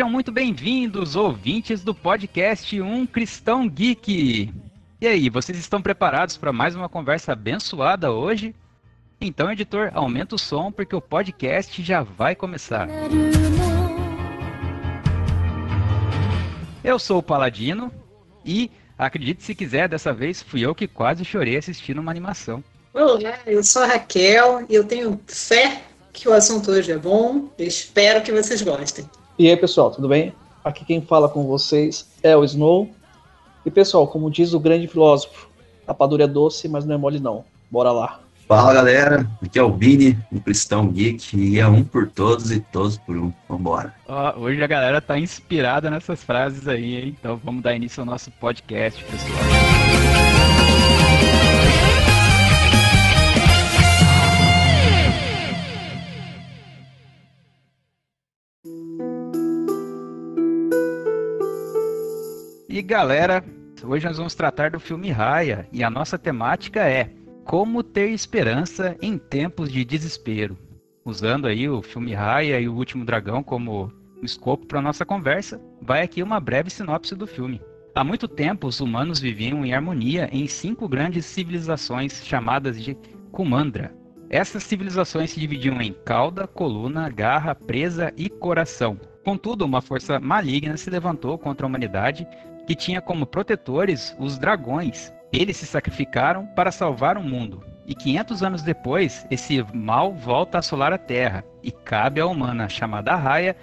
Sejam muito bem-vindos, ouvintes do podcast Um Cristão Geek. E aí, vocês estão preparados para mais uma conversa abençoada hoje? Então, editor, aumenta o som porque o podcast já vai começar. Eu sou o Paladino e, acredite se quiser, dessa vez fui eu que quase chorei assistindo uma animação. Olá, eu sou a Raquel e eu tenho fé que o assunto hoje é bom. Espero que vocês gostem. E aí, pessoal, tudo bem? Aqui quem fala com vocês é o Snow. E pessoal, como diz o grande filósofo, a padura é doce, mas não é mole não. Bora lá. Fala galera, aqui é o Vini, um cristão geek, e é um por todos e todos por um. Vambora. Ó, hoje a galera tá inspirada nessas frases aí, hein? Então vamos dar início ao nosso podcast, pessoal. E galera, hoje nós vamos tratar do filme Raya e a nossa temática é como ter esperança em tempos de desespero. Usando aí o filme Raya e o Último Dragão como escopo para nossa conversa, vai aqui uma breve sinopse do filme. Há muito tempo, os humanos viviam em harmonia em cinco grandes civilizações chamadas de Kumandra. Essas civilizações se dividiam em cauda, coluna, garra, presa e coração. Contudo, uma força maligna se levantou contra a humanidade que tinha como protetores os dragões. Eles se sacrificaram para salvar o mundo. E 500 anos depois, esse mal volta a assolar a Terra. E cabe à humana chamada Raia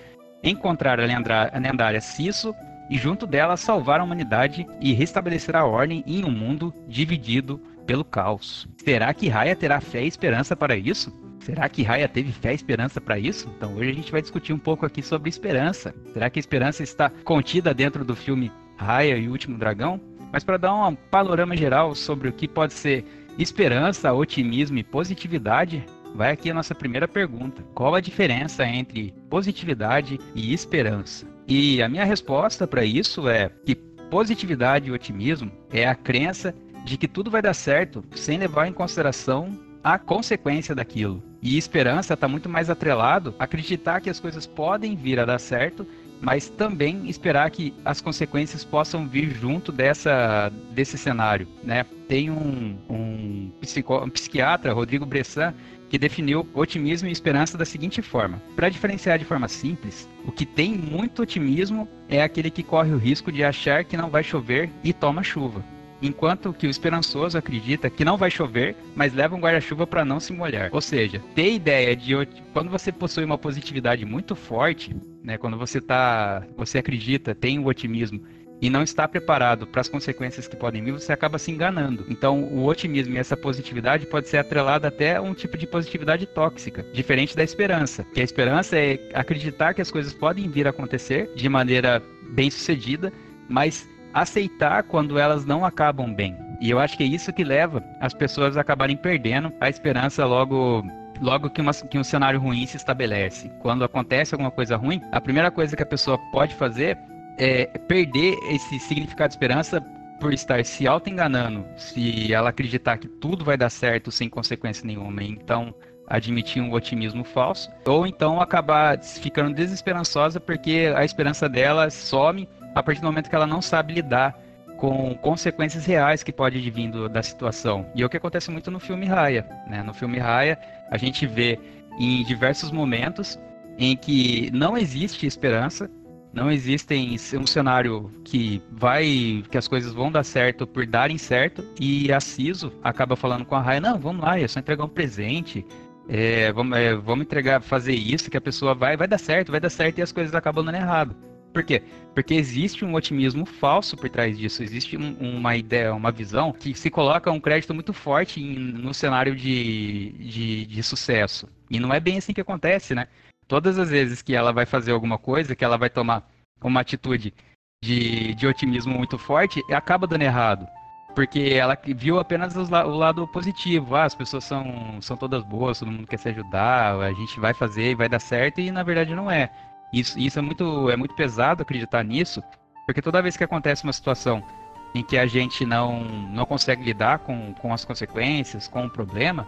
encontrar a lendária Cisso e junto dela salvar a humanidade e restabelecer a ordem em um mundo dividido pelo caos. Será que Raia terá fé e esperança para isso? Será que Raya teve fé e esperança para isso? Então hoje a gente vai discutir um pouco aqui sobre esperança. Será que a esperança está contida dentro do filme Raya e o Último Dragão, mas para dar um panorama geral sobre o que pode ser esperança, otimismo e positividade, vai aqui a nossa primeira pergunta: qual a diferença entre positividade e esperança? E a minha resposta para isso é que positividade e otimismo é a crença de que tudo vai dar certo sem levar em consideração a consequência daquilo. E esperança está muito mais atrelado a acreditar que as coisas podem vir a dar certo mas também esperar que as consequências possam vir junto dessa, desse cenário. Né? Tem um, um, psico, um psiquiatra, Rodrigo Bressan, que definiu otimismo e esperança da seguinte forma: para diferenciar de forma simples, o que tem muito otimismo é aquele que corre o risco de achar que não vai chover e toma chuva. Enquanto que o esperançoso acredita que não vai chover, mas leva um guarda-chuva para não se molhar. Ou seja, ter ideia de quando você possui uma positividade muito forte, né, quando você tá, você acredita, tem o otimismo e não está preparado para as consequências que podem vir, você acaba se enganando. Então, o otimismo e essa positividade pode ser atrelada até a um tipo de positividade tóxica, diferente da esperança. Que a esperança é acreditar que as coisas podem vir a acontecer de maneira bem sucedida, mas aceitar quando elas não acabam bem. E eu acho que é isso que leva as pessoas a acabarem perdendo a esperança logo logo que, uma, que um cenário ruim se estabelece. Quando acontece alguma coisa ruim, a primeira coisa que a pessoa pode fazer é perder esse significado de esperança por estar se auto-enganando, se ela acreditar que tudo vai dar certo sem consequência nenhuma. Então, admitir um otimismo falso, ou então acabar ficando desesperançosa porque a esperança dela some a partir do momento que ela não sabe lidar com consequências reais que pode vir da situação. E é o que acontece muito no filme Raya. Né? No filme Raya, a gente vê em diversos momentos em que não existe esperança, não existem um cenário que vai, que as coisas vão dar certo por darem certo, e a Ciso acaba falando com a Raya, não, vamos lá, é só entregar um presente, é, vamos, é, vamos entregar, fazer isso, que a pessoa vai, vai dar certo, vai dar certo, e as coisas acabam dando errado. Por quê? Porque existe um otimismo falso por trás disso. Existe um, uma ideia, uma visão que se coloca um crédito muito forte em, no cenário de, de, de sucesso. E não é bem assim que acontece, né? Todas as vezes que ela vai fazer alguma coisa, que ela vai tomar uma atitude de, de otimismo muito forte, acaba dando errado. Porque ela viu apenas o lado positivo. Ah, as pessoas são, são todas boas, todo mundo quer se ajudar, a gente vai fazer e vai dar certo, e na verdade não é. Isso, isso é, muito, é muito pesado acreditar nisso, porque toda vez que acontece uma situação em que a gente não, não consegue lidar com, com as consequências, com o problema,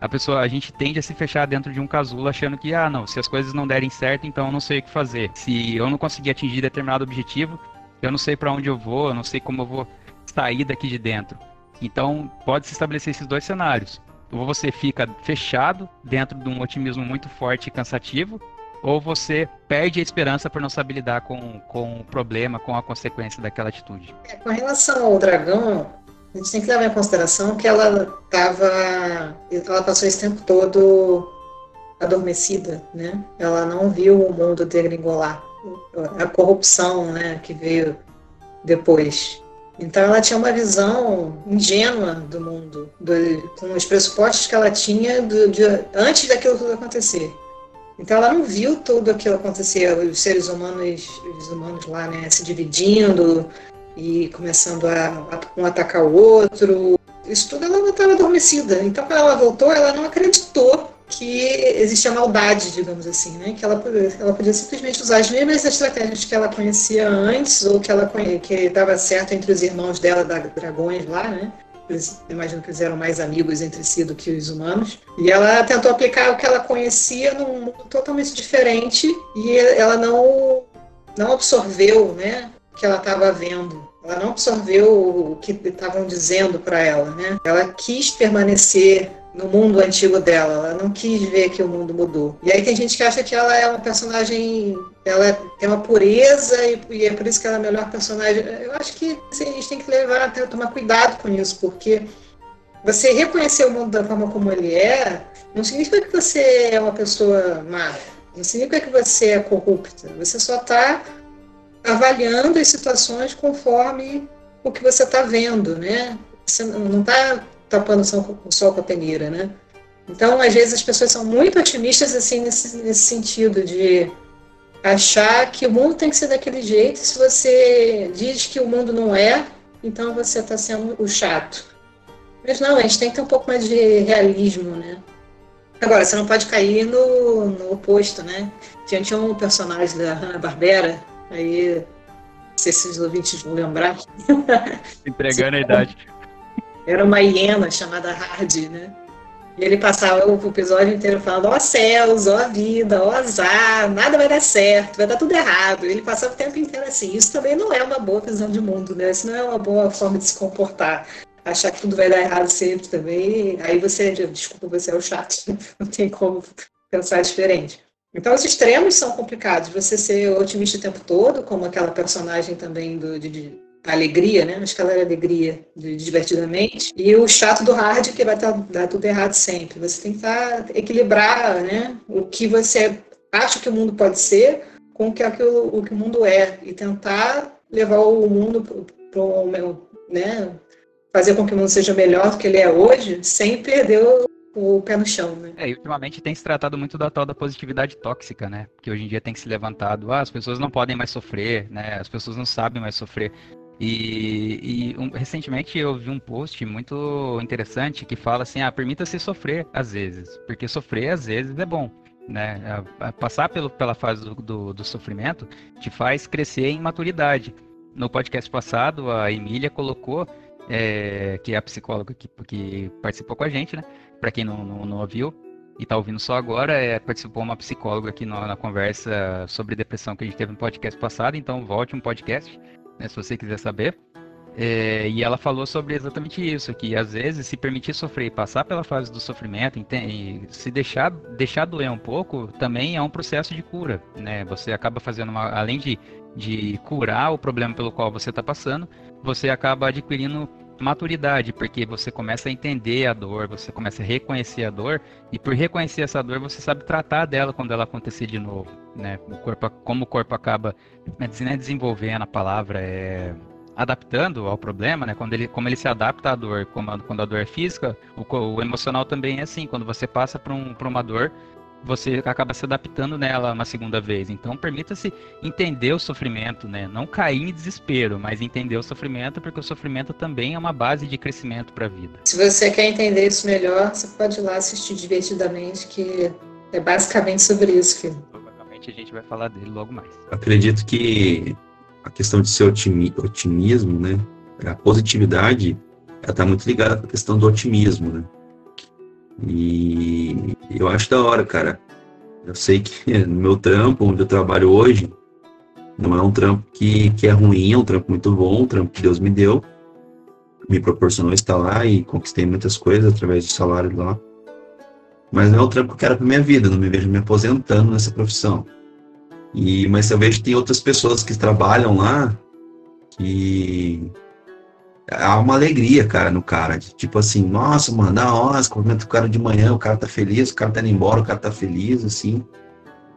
a pessoa, a gente tende a se fechar dentro de um casulo achando que, ah, não, se as coisas não derem certo, então eu não sei o que fazer. Se eu não conseguir atingir determinado objetivo, eu não sei para onde eu vou, eu não sei como eu vou sair daqui de dentro. Então, pode se estabelecer esses dois cenários. Ou você fica fechado dentro de um otimismo muito forte e cansativo, ou você perde a esperança por não saber lidar com, com o problema, com a consequência daquela atitude. É, com relação ao dragão, a gente tem que levar em consideração que ela estava. Ela passou esse tempo todo adormecida, né? Ela não viu o mundo degringolar. A corrupção, né, que veio depois. Então ela tinha uma visão ingênua do mundo, do, com os pressupostos que ela tinha do, de, antes daquilo tudo acontecer. Então ela não viu tudo aquilo acontecer, os seres humanos, os humanos lá, né, se dividindo e começando a, a um atacar o outro. Isso tudo ela estava adormecida. Então quando ela voltou, ela não acreditou que existia maldade, digamos assim, né? Que ela, ela podia simplesmente usar as mesmas estratégias que ela conhecia antes ou que ela que dava certo entre os irmãos dela da dragões lá, né? Eles, imagino que eles eram mais amigos entre si do que os humanos. E ela tentou aplicar o que ela conhecia num mundo totalmente diferente e ela não não absorveu, né, o que ela estava vendo. Ela não absorveu o que estavam dizendo para ela, né? Ela quis permanecer no mundo antigo dela. Ela não quis ver que o mundo mudou. E aí tem gente que acha que ela é uma personagem, ela tem uma pureza e, e é por isso que ela é a melhor personagem. Eu acho que assim, a gente tem que levar até tomar cuidado com isso, porque você reconhecer o mundo da forma como ele é, não significa que você é uma pessoa má. Não significa que você é corrupta. Você só está avaliando as situações conforme o que você está vendo, né? Você não está tapando o sol com a peneira, né? Então, às vezes, as pessoas são muito otimistas assim nesse, nesse sentido de achar que o mundo tem que ser daquele jeito. Se você diz que o mundo não é, então você está sendo o chato. Mas não, a gente tem que ter um pouco mais de realismo, né? Agora, você não pode cair no, no oposto, né? Tinha um personagem da Hanna-Barbera, aí, não sei se os ouvintes vão lembrar. Entregando a idade. Era uma hiena chamada Hard, né? E ele passava o episódio inteiro falando, ó céus, ó vida, ó azar, nada vai dar certo, vai dar tudo errado. Ele passava o tempo inteiro assim. Isso também não é uma boa visão de mundo, né? Isso não é uma boa forma de se comportar. Achar que tudo vai dar errado sempre também. Aí você, desculpa, você é o chato. Não tem como pensar diferente. Então, os extremos são complicados. Você ser otimista o tempo todo, como aquela personagem também do, de, alegria, né? Acho que ela era alegria, de, divertidamente. E o chato do hard, que vai tá, dar tudo errado sempre. Você tem que tá, equilibrar né? o que você acha que o mundo pode ser com o que, o que o mundo é. E tentar levar o mundo para o. Né? Fazer com que o mundo seja melhor do que ele é hoje, sem perder o o pé no chão, né? É, e ultimamente tem se tratado muito da tal da positividade tóxica, né? Que hoje em dia tem que se levantado, ah, as pessoas não podem mais sofrer, né? As pessoas não sabem mais sofrer. E, e um, recentemente eu vi um post muito interessante que fala assim: ah, permita-se sofrer às vezes, porque sofrer às vezes é bom. Né? Passar pelo, pela fase do, do, do, sofrimento te faz crescer em maturidade. No podcast passado, a Emília colocou, é, que é a psicóloga que, que participou com a gente, né? Para quem não, não, não ouviu, e está ouvindo só agora, é, participou uma psicóloga aqui na, conversa sobre depressão que a gente teve no podcast passado, então volte um podcast né, se você quiser saber. É, e ela falou sobre exatamente isso, que às vezes se permitir sofrer passar pela fase do sofrimento, e se deixar, deixar doer um pouco, também é um processo de cura, né? Você acaba fazendo uma, além de, de curar o problema pelo qual você está passando, você acaba adquirindo maturidade, porque você começa a entender a dor, você começa a reconhecer a dor, e por reconhecer essa dor, você sabe tratar dela quando ela acontecer de novo, né? O corpo, como o corpo acaba né, desenvolvendo a palavra, é adaptando ao problema, né? Quando ele, como ele se adapta à dor, como, quando a dor é física, o, o emocional também é assim. Quando você passa por, um, por uma dor, você acaba se adaptando nela uma segunda vez. Então, permita-se entender o sofrimento, né? Não cair em desespero, mas entender o sofrimento, porque o sofrimento também é uma base de crescimento para a vida. Se você quer entender isso melhor, você pode ir lá assistir divertidamente, que é basicamente sobre isso, filho. Provavelmente a gente vai falar dele logo mais. Acredito que a questão de ser otimismo, né? A positividade, ela está muito ligada à questão do otimismo, né? E eu acho da hora, cara. Eu sei que no meu trampo, onde eu trabalho hoje, não é um trampo que, que é ruim, é um trampo muito bom, um trampo que Deus me deu. Me proporcionou estar lá e conquistei muitas coisas através do salário lá. Mas não é o trampo que eu quero para minha vida, não me vejo me aposentando nessa profissão. E, mas eu vejo que tem outras pessoas que trabalham lá que há uma alegria, cara, no cara. Tipo assim, nossa, mano, da hora, cumprimenta o cara de manhã, o cara tá feliz, o cara tá indo embora, o cara tá feliz, assim.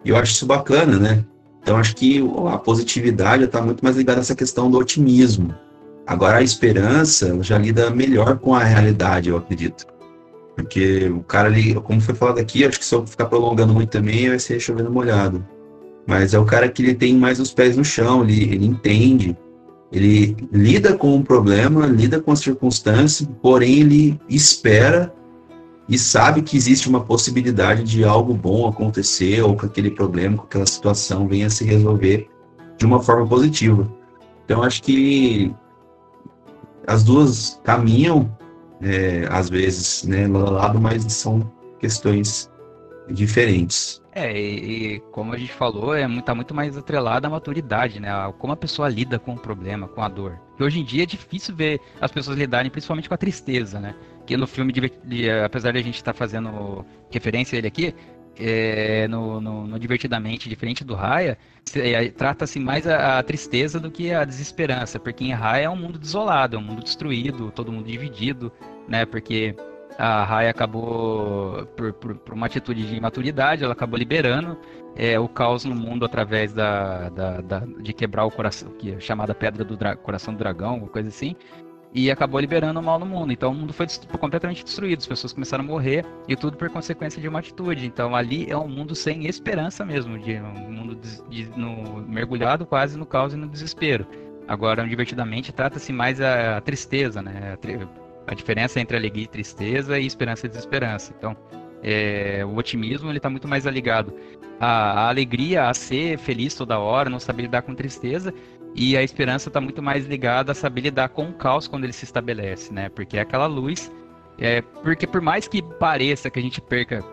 E eu acho isso bacana, né? Então acho que a positividade está muito mais ligada a essa questão do otimismo. Agora a esperança já lida melhor com a realidade, eu acredito. Porque o cara ali, como foi falado aqui, acho que se eu ficar prolongando muito também vai ser chovendo molhado. Mas é o cara que ele tem mais os pés no chão, ele, ele entende, ele lida com o problema, lida com a circunstância, porém ele espera e sabe que existe uma possibilidade de algo bom acontecer ou que aquele problema, que aquela situação venha a se resolver de uma forma positiva. Então acho que as duas caminham é, às vezes, né, lado a lado, mas são questões diferentes. É, e, e, como a gente falou, é muito, tá muito mais atrelada à maturidade, né? Como a pessoa lida com o problema, com a dor. E hoje em dia é difícil ver as pessoas lidarem principalmente com a tristeza, né? Que no filme, de, apesar de a gente estar tá fazendo referência a ele aqui, é, no, no, no, Divertidamente, diferente do Raya, é, trata-se mais a, a, tristeza do que a desesperança, porque em Raya é um mundo desolado, é um mundo destruído, todo mundo dividido, né? Porque a Raya acabou, por, por, por, uma atitude de imaturidade, ela acabou liberando é, o caos no mundo através da, da, da, de quebrar o coração, que é chamada Pedra do Coração do Dragão, uma coisa assim, e acabou liberando o mal no mundo. Então o mundo foi completamente destruído, as pessoas começaram a morrer e tudo por consequência de uma atitude. Então ali é um mundo sem esperança mesmo, de um mundo de, de, no, mergulhado quase no caos e no desespero. Agora, divertidamente, trata-se mais a, a, tristeza, né? A, diferença entre alegria e tristeza e esperança e desesperança. Então, é, o otimismo ele está muito mais ligado à, à alegria, a ser feliz toda hora, não saber lidar com tristeza, e a esperança está muito mais ligada a saber lidar com o caos quando ele se estabelece, né? Porque é aquela luz. É, porque por mais que pareça que a gente perca.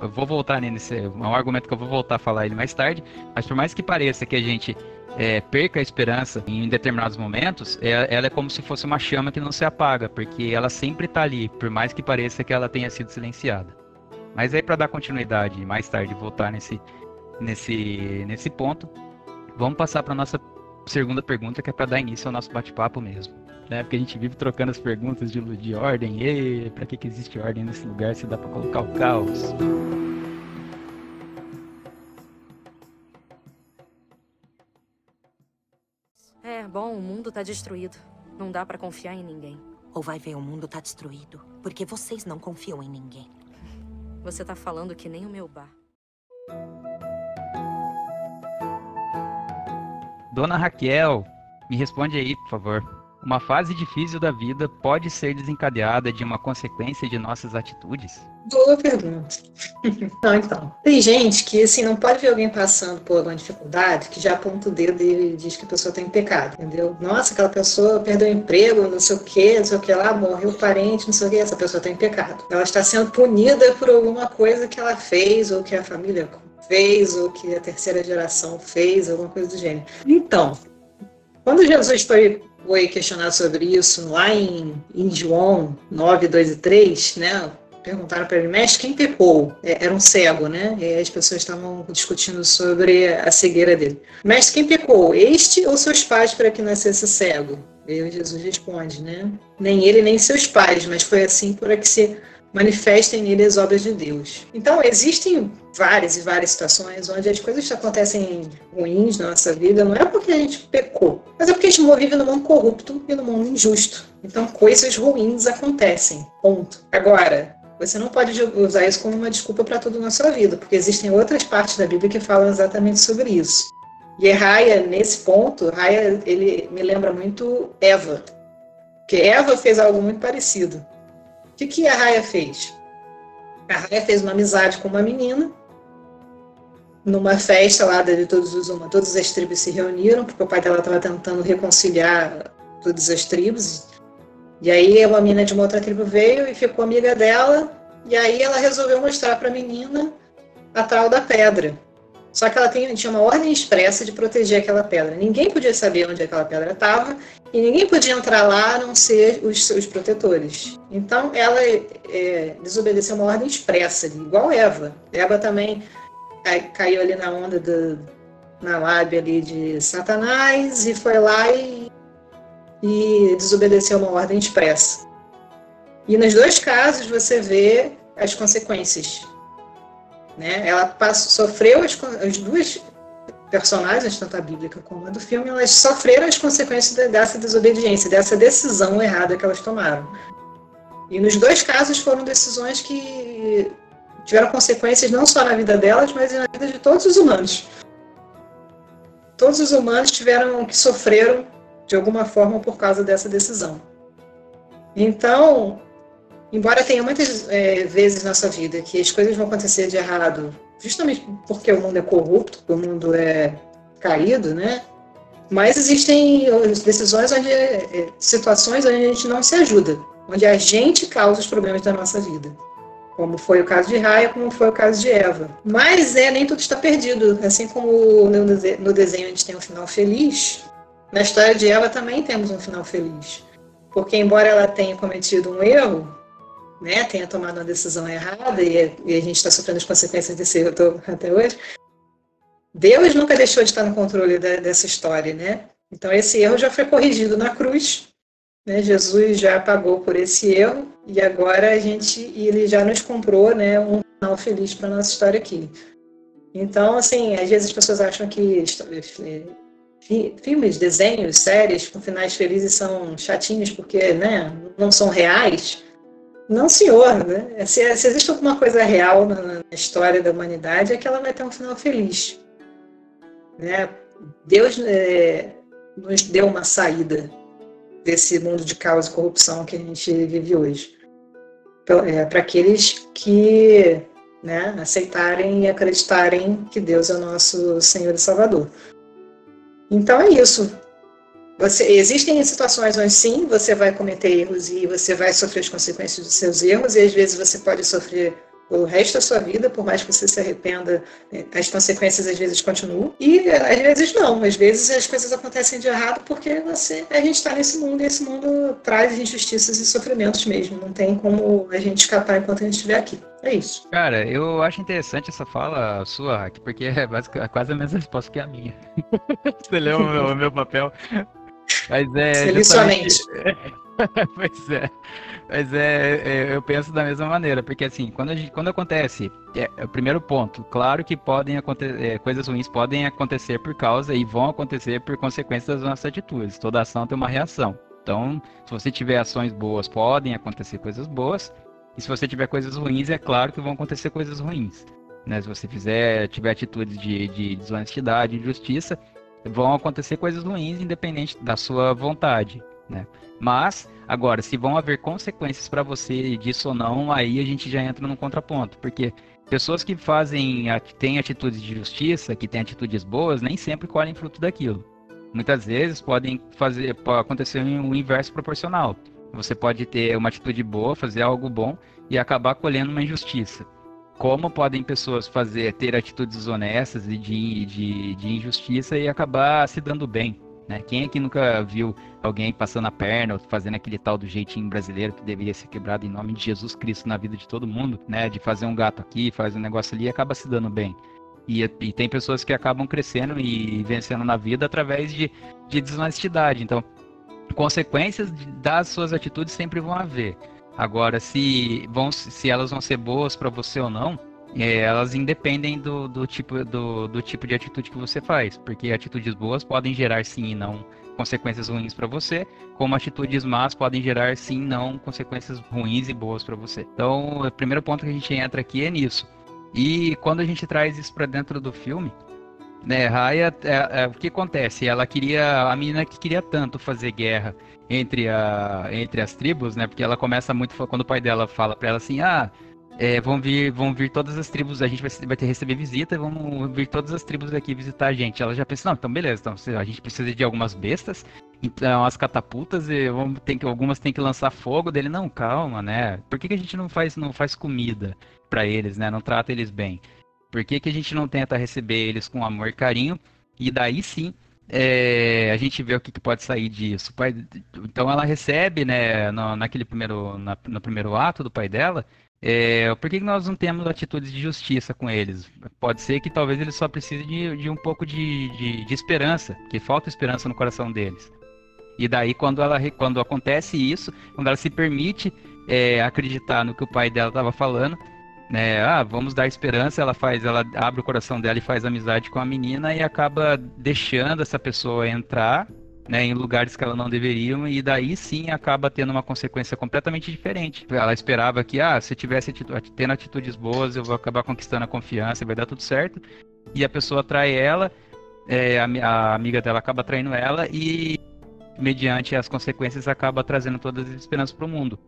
Eu vou voltar nesse. É um argumento que eu vou voltar a falar ele mais tarde. Mas por mais que pareça que a gente é, perca a esperança em determinados momentos, é, ela é como se fosse uma chama que não se apaga, porque ela sempre está ali, por mais que pareça que ela tenha sido silenciada. Mas aí para dar continuidade mais tarde voltar nesse, nesse, nesse ponto, Vamos passar para nossa segunda pergunta, que é para dar início ao nosso bate-papo mesmo. Né? Porque a gente vive trocando as perguntas de, de ordem. E para que, que existe ordem nesse lugar se dá para colocar o caos? É, bom, o mundo tá destruído. Não dá para confiar em ninguém. Ou vai ver, o mundo tá destruído. Porque vocês não confiam em ninguém. Você tá falando que nem o meu bar. Dona Raquel, me responde aí, por favor. Uma fase difícil da vida pode ser desencadeada de uma consequência de nossas atitudes? Boa pergunta. não, então. Tem gente que, assim, não pode ver alguém passando por alguma dificuldade que já aponta o dedo e diz que a pessoa tem pecado, entendeu? Nossa, aquela pessoa perdeu o emprego, não sei o quê, não sei o que lá, morreu o parente, não sei o que, essa pessoa tem pecado. Ela está sendo punida por alguma coisa que ela fez ou que a família fez ou que a terceira geração fez, alguma coisa do gênero. Então, quando Jesus foi, foi questionado sobre isso lá em, em João 9, 2 e 3, né? Perguntaram para ele, mestre, quem pecou? É, era um cego, né? E as pessoas estavam discutindo sobre a cegueira dele. Mestre, quem pecou? Este ou seus pais para que nascesse cego? E Jesus responde, né? Nem ele, nem seus pais, mas foi assim para que se manifestem nele as obras de Deus. Então, existem várias e várias situações onde as coisas acontecem ruins na nossa vida, não é porque a gente pecou, mas é porque a gente vive num mundo corrupto e num mundo injusto. Então, coisas ruins acontecem. Ponto. Agora, você não pode usar isso como uma desculpa para tudo na sua vida, porque existem outras partes da Bíblia que falam exatamente sobre isso. E Raia, nesse ponto, Raia, ele me lembra muito Eva. Porque Eva fez algo muito parecido. Que, que a Raia fez? A Raia fez uma amizade com uma menina, numa festa lá de todos os uma, todas as tribos se reuniram, porque o pai dela estava tentando reconciliar todas as tribos. E aí uma menina de uma outra tribo veio e ficou amiga dela, e aí ela resolveu mostrar para a menina a tal da pedra. Só que ela tem, tinha uma ordem expressa de proteger aquela pedra. Ninguém podia saber onde aquela pedra estava e ninguém podia entrar lá a não ser os seus protetores. Então ela é, desobedeceu uma ordem expressa, igual Eva. Eva também caiu ali na onda do, na lábia ali de Satanás e foi lá e, e desobedeceu uma ordem expressa. E nos dois casos você vê as consequências né? Ela passou, sofreu as, as duas personagens, tanto a bíblica como a do filme, elas sofreram as consequências dessa desobediência, dessa decisão errada que elas tomaram. E nos dois casos foram decisões que tiveram consequências não só na vida delas, mas na vida de todos os humanos. Todos os humanos tiveram que sofreram de alguma forma por causa dessa decisão. Então, embora tenha muitas é, vezes na nossa vida que as coisas vão acontecer de errado, justamente porque o mundo é corrupto, o mundo é caído, né? Mas existem decisões onde é, situações onde a gente não se ajuda, onde a gente causa os problemas da nossa vida. Como foi o caso de Raia, como foi o caso de Eva. Mas é, nem tudo está perdido. Assim como no desenho a gente tem um final feliz, na história de Eva também temos um final feliz. Porque embora ela tenha cometido um erro, né, tenha tomado uma decisão errada e, e a gente está sofrendo as consequências desse erro até hoje, Deus nunca deixou de estar no controle da, dessa história, né? Então esse erro já foi corrigido na cruz, né? Jesus já pagou por esse erro e agora a gente ele já nos comprou, né, um final feliz para nossa história aqui. Então, assim, às vezes as pessoas acham que filmes, desenhos, séries com finais felizes são chatinhos porque, né, não são reais. Não, senhor. Né? Se, se, existe alguma coisa real na, na, história da humanidade, é que ela vai ter um final feliz. Né? Deus é, nos deu uma saída desse mundo de caos e corrupção que a gente vive hoje. Então, é, Para aqueles que né, aceitarem e acreditarem que Deus é o nosso Senhor e Salvador. Então é isso. Você, existem situações onde sim, você vai cometer erros e você vai sofrer as consequências dos seus erros, e às vezes você pode sofrer o resto da sua vida, por mais que você se arrependa, é, as consequências às vezes continuam. E às vezes não, às vezes as coisas acontecem de errado porque você, a gente está nesse mundo e esse mundo traz injustiças e sofrimentos mesmo. Não tem como a gente escapar enquanto a gente estiver aqui. É isso. Cara, eu acho interessante essa fala sua, porque é quase a mesma resposta que a minha. você leu o meu, o meu papel. Mas é. Justamente... pois é. Mas é, é, eu penso da mesma maneira, porque assim, quando, gente, quando acontece, é, é o primeiro ponto, claro que podem acontecer, é, coisas ruins podem acontecer por causa e vão acontecer por consequência das nossas atitudes. Toda ação tem uma reação. Então, se você tiver ações boas, podem acontecer coisas boas. E se você tiver coisas ruins, é claro que vão acontecer coisas ruins. Né? Se você fizer, tiver atitudes de, de desonestidade, injustiça, vão acontecer coisas ruins independente da sua vontade, né? Mas agora, se vão haver consequências para você disso ou não, aí a gente já entra no contraponto, porque pessoas que fazem, que têm atitudes de justiça, que têm atitudes boas, nem sempre colhem fruto daquilo. Muitas vezes podem fazer, acontecer o inverso proporcional. Você pode ter uma atitude boa, fazer algo bom e acabar colhendo uma injustiça como podem pessoas fazer ter atitudes desonestas e de, de, de injustiça e acabar se dando bem. Né? Quem aqui nunca viu alguém passando a perna ou fazendo aquele tal do jeitinho brasileiro que deveria ser quebrado em nome de Jesus Cristo na vida de todo mundo, né? De fazer um gato aqui, fazer um negócio ali e acaba se dando bem. E, e, tem pessoas que acabam crescendo e vencendo na vida através de, de desonestidade. Então, consequências das suas atitudes sempre vão haver. Agora, se, vão, se elas vão ser boas para você ou não, é, elas independem do, do, tipo, do, do tipo de atitude que você faz, porque atitudes boas podem gerar sim e não consequências ruins para você, como atitudes más podem gerar sim e não consequências ruins e boas para você. Então, o primeiro ponto que a gente entra aqui é nisso. E quando a gente traz isso para dentro do filme, né, Raya, é, é, o que acontece? Ela queria, a menina que queria tanto fazer guerra entre, a, entre as tribos, né? Porque ela começa muito quando o pai dela fala para ela assim, ah, é, vão vir, vão vir todas as tribos, a gente vai, vai ter receber visita, vão vir todas as tribos aqui visitar a gente. Ela já pensa, não, então beleza, então a gente precisa de algumas bestas então as catapultas e vamos, tem que, algumas tem que lançar fogo dele. Não, calma, né? Por que, que a gente não faz, não faz comida para eles, né? Não trata eles bem? Por que, que a gente não tenta receber eles com amor e carinho? E daí sim é, a gente vê o que, que, pode sair disso. Então ela recebe, né, no, naquele primeiro, na, no primeiro ato do pai dela, é, por que, que nós não temos atitudes de justiça com eles? Pode ser que talvez eles só precisem de, de um pouco de, de, de, esperança, que falta esperança no coração deles. E daí quando, ela, quando acontece isso, quando ela se permite é, acreditar no que o pai dela estava falando, né? Ah, vamos dar esperança. Ela faz, ela abre o coração dela e faz amizade com a menina e acaba deixando essa pessoa entrar, né, em lugares que ela não deveria e daí sim acaba tendo uma consequência completamente diferente. Ela esperava que, ah, se tivesse atitu tendo atitudes boas, eu vou acabar conquistando a confiança, vai dar tudo certo. E a pessoa trai ela, é, a, a amiga dela acaba traindo ela e mediante as consequências acaba trazendo todas as esperanças para o mundo.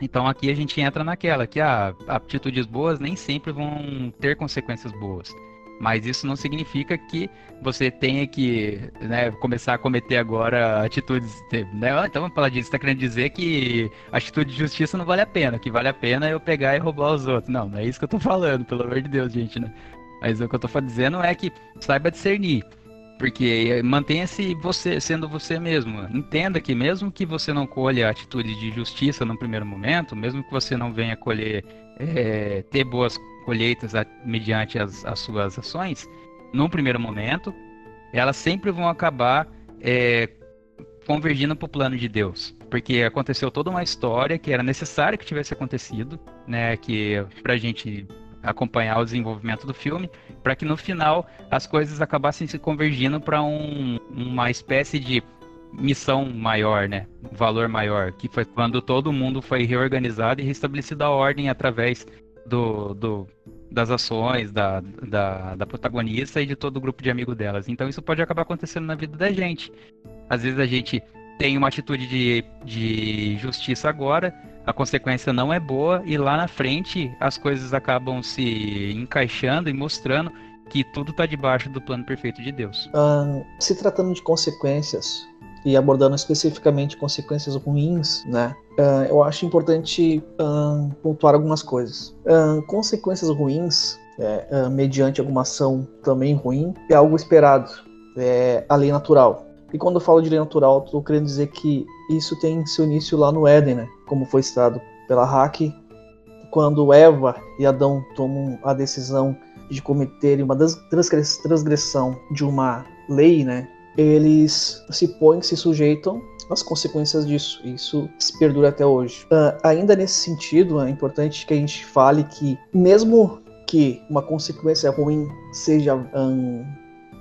Então aqui a gente entra naquela que ah, atitudes boas nem sempre vão ter consequências boas. Mas isso não significa que você tenha que né, começar a cometer agora atitudes. Né? Ah, então vamos falar disso. Está querendo dizer que atitude de justiça não vale a pena, que vale a pena eu pegar e roubar os outros. Não, não é isso que eu estou falando, pelo amor de Deus, gente. Né? Mas o que eu estou dizendo é que saiba discernir. Porque mantenha-se você sendo você mesmo. Entenda que mesmo que você não colha atitude de justiça no primeiro momento, mesmo que você não venha colher é, ter boas colheitas a, mediante as, as, suas ações, num primeiro momento, elas sempre vão acabar é, convergindo para o plano de Deus. Porque aconteceu toda uma história que era necessário que tivesse acontecido, né? Que para a gente acompanhar o desenvolvimento do filme, para que no final as coisas acabassem se convergindo para um, uma espécie de missão maior, né? valor maior, que foi quando todo mundo foi reorganizado e restabelecida a ordem através do, do das ações da, da, da, protagonista e de todo o grupo de amigos delas. Então isso pode acabar acontecendo na vida da gente. Às vezes a gente tem uma atitude de, de justiça agora, a consequência não é boa e lá na frente as coisas acabam se encaixando e mostrando que tudo está debaixo do plano perfeito de Deus. Uh, se tratando de consequências e abordando especificamente consequências ruins, né? Uh, eu acho importante uh, pontuar algumas coisas. consequências ruins, é, mediante alguma ação também ruim, é algo esperado, é a lei natural. E quando eu falo de lei natural, estou querendo dizer que isso tem seu início lá no Éden, né? Como foi citado pela Hack, quando Eva e Adão tomam a decisão de cometerem uma transgressão de uma lei, né? Eles se põem, se sujeitam às consequências disso. Isso se perdura até hoje. Uh, ainda nesse sentido, é importante que a gente fale que, mesmo que uma consequência ruim seja um,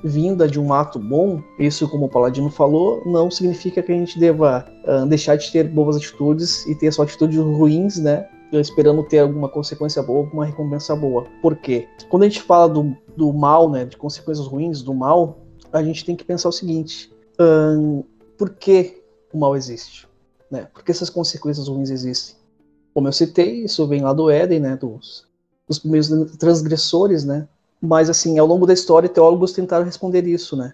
vinda de um ato bom, isso, como o Paladino falou, não significa que a gente deva uh, deixar de ter boas atitudes e ter só atitudes ruins, né? Esperando ter alguma consequência boa, alguma recompensa boa. Por quê? Quando a gente fala do, do mal, né, de consequências ruins, do mal, a gente tem que pensar o seguinte: um, por que o mal existe? Né? Por que essas consequências ruins existem? Como eu citei, isso vem lá do Éden, né, dos, dos primeiros transgressores, né, mas, assim, ao longo da história, teólogos tentaram responder isso, né?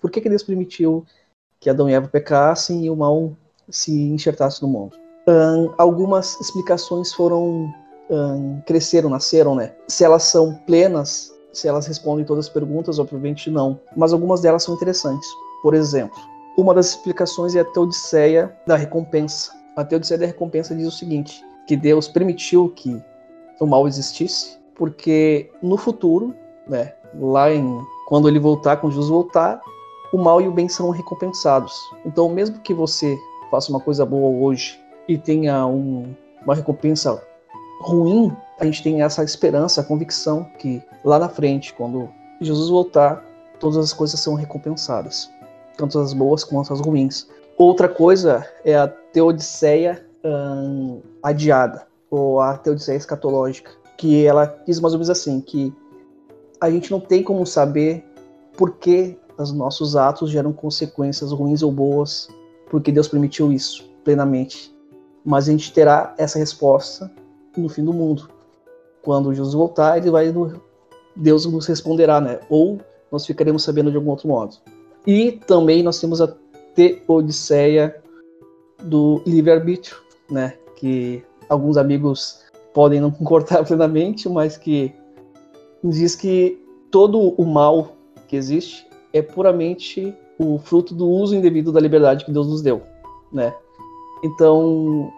Por que, que Deus permitiu que Adão e Eva pecassem e o mal se enxertasse no mundo? Um, algumas explicações foram um, cresceram, nasceram, né? Se elas são plenas, se elas respondem todas as perguntas, obviamente não. Mas algumas delas são interessantes. Por exemplo, uma das explicações é a Teodiceia da recompensa. A Teodiceia da recompensa diz o seguinte: que Deus permitiu que o mal existisse porque no futuro, né, lá em quando ele voltar, quando Jesus voltar, o mal e o bem serão recompensados. Então, mesmo que você faça uma coisa boa hoje e tenha um, uma recompensa ruim, a gente tem essa esperança, a convicção que lá na frente, quando Jesus voltar, todas as coisas são recompensadas, tanto as boas quanto as ruins. Outra coisa é a teodiceia hum, adiada, ou a teodiceia escatológica que ela diz mais ou menos assim, que a gente não tem como saber por que os nossos atos geram consequências ruins ou boas, porque Deus permitiu isso plenamente. Mas a gente terá essa resposta no fim do mundo. Quando Jesus voltar, ele vai Deus nos responderá, né? Ou nós ficaremos sabendo de algum outro modo. E também nós temos a Teodiceia do livre-arbítrio, né? Que alguns amigos podem não concordar plenamente, mas que diz que todo o mal que existe é puramente o fruto do uso indevido da liberdade que Deus nos deu, né? Então,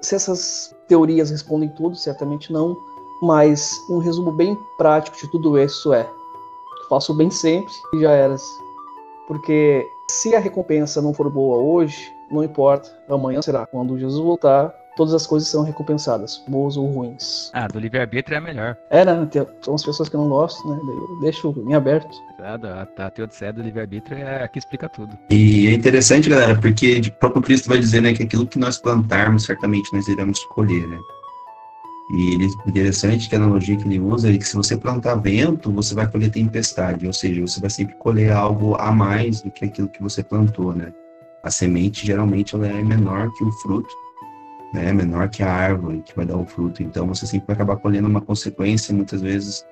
se essas teorias respondem tudo, certamente não, mas um resumo bem prático de tudo isso é: faço bem sempre e já eras. Porque se a recompensa não for boa hoje, não importa, amanhã será. Quando Jesus voltar, todas as coisas são recompensadas, boas ou ruins. Ah, do livre-arbítrio é a melhor. É, né? Tem, são as pessoas que não gostam, né? Eu deixo em aberto. A, a teodiceia do livre-arbítrio é a que explica tudo. E é interessante, galera, porque o próprio Cristo vai dizer né, que aquilo que nós plantarmos, certamente nós iremos colher, né? E ele, interessante que a analogia que ele usa é que se você plantar vento, você vai colher tempestade, ou seja, você vai sempre colher algo a mais do que aquilo que você plantou, né? A semente geralmente ela é menor que o fruto, né? Menor que a árvore que vai dar o fruto. Então você sempre vai acabar colhendo uma consequência muitas vezes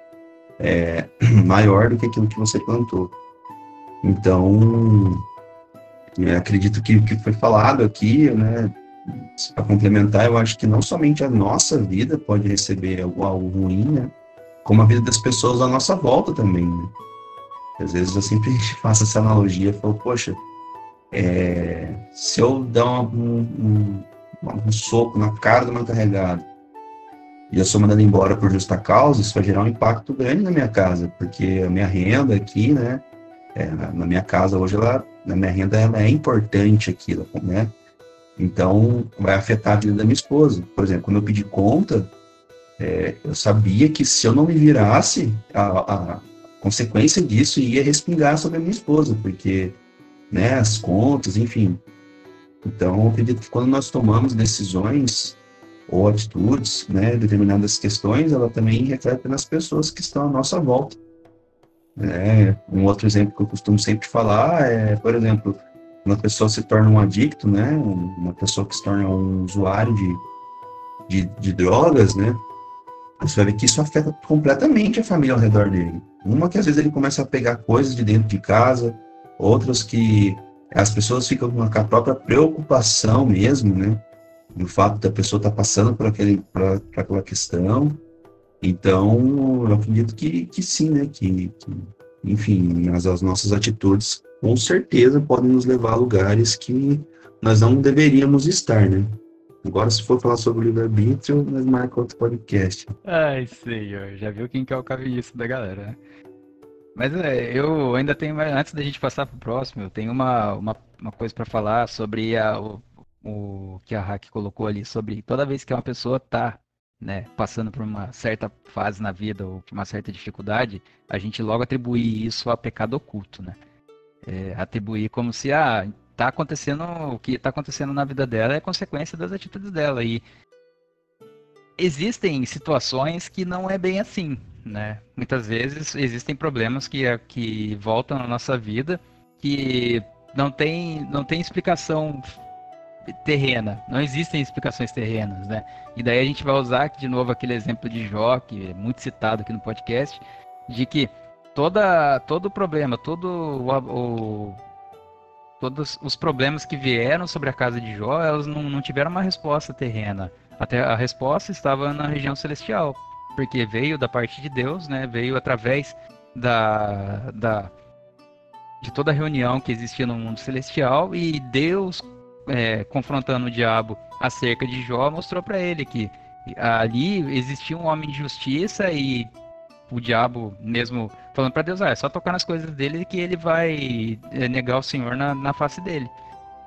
é, maior do que aquilo que você plantou. Então, acredito que o que foi falado aqui, né? para complementar, eu acho que não somente a nossa vida pode receber algo, algo ruim, né? Como a vida das pessoas à nossa volta também, né? Às vezes eu sempre faço essa analogia, falo, poxa, é, se eu dar um, um, um, soco na cara do meu carregado e eu sou mandado embora por justa causa, isso vai gerar um impacto grande na minha casa, porque a minha renda aqui, né, é, na minha casa hoje, ela, na minha renda, ela é importante aqui, né? Então, vai afetar a vida da minha esposa. Por exemplo, quando eu pedi conta, é, eu sabia que se eu não me virasse, a, a, consequência disso ia respingar sobre a minha esposa, porque né, as contas, enfim. Então, acredito que quando nós tomamos decisões ou atitudes, né, determinadas questões, ela também reflete nas pessoas que estão à nossa volta. É, um outro exemplo que eu costumo sempre falar é, por exemplo, uma pessoa se torna um adicto, né? Uma pessoa que se torna um usuário de, de, de drogas, né? Você vai ver que isso afeta completamente a família ao redor dele. Uma que às vezes ele começa a pegar coisas de dentro de casa, outras que as pessoas ficam com a própria preocupação mesmo, né? No fato da pessoa estar tá passando por, aquele, por, por aquela questão. Então, eu acredito que, que sim, né? Que, que enfim, as, as nossas atitudes com certeza podem nos levar a lugares que nós não deveríamos estar, né? Agora, se for falar sobre o livre-arbítrio, nós marcamos outro podcast. Ai, senhor, já viu quem que é o caminhista da galera, né? Mas é, eu ainda tenho, antes da gente passar para o próximo, eu tenho uma, uma, uma coisa para falar sobre a, o, o que a Hack colocou ali, sobre toda vez que uma pessoa está né, passando por uma certa fase na vida ou por uma certa dificuldade, a gente logo atribui isso a pecado oculto, né? é, atribuir como se ah, tá acontecendo o que está acontecendo na vida dela é consequência das atitudes dela e existem situações que não é bem assim, né? Muitas vezes existem problemas que que voltam na nossa vida que não tem não tem explicação terrena, não existem explicações terrenas, né? E daí a gente vai usar de novo aquele exemplo de Jó, que é muito citado aqui no podcast, de que toda, todo problema, todo o, o, todos os problemas que vieram sobre a casa de Jó, elas não, não tiveram uma resposta terrena. Até a resposta estava na região celestial, porque veio da parte de Deus, né? Veio através da, da de toda a reunião que existia no mundo celestial e Deus é, confrontando o diabo acerca de Jó mostrou para ele que ali existia um homem de justiça e o diabo mesmo falando para Deus, ah, é só tocar nas coisas dele que ele vai é, negar o Senhor na, na face dele.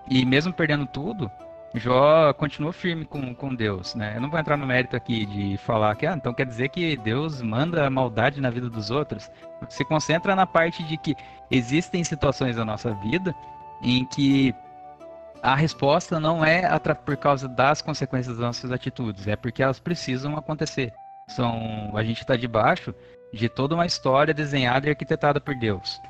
E mesmo perdendo tudo, Jó continua firme com, com Deus, né? Eu não vou entrar no mérito aqui de falar que, ah, então quer dizer que Deus manda maldade na vida dos outros. Se concentra na parte de que existem situações da nossa vida em que a resposta não é por causa das consequências das nossas atitudes, é porque elas precisam acontecer. São, a gente está debaixo de toda uma história desenhada e arquitetada por Deus.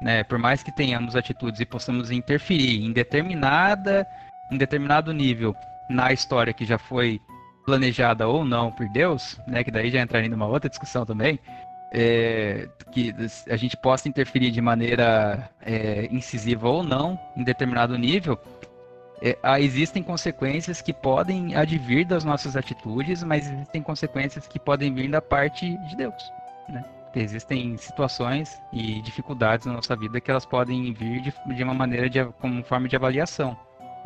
Né? Por mais que tenhamos atitudes e possamos interferir em determinada, em determinado nível na história que já foi planejada ou não por Deus, né? Que daí já entraria numa outra discussão também. é, que a gente possa interferir de maneira é, incisiva ou não em determinado nível, é, existem consequências que podem advir das nossas atitudes, mas existem consequências que podem vir da parte de Deus, né? Existem situações e dificuldades na nossa vida que elas podem vir de, de uma maneira de como forma de avaliação,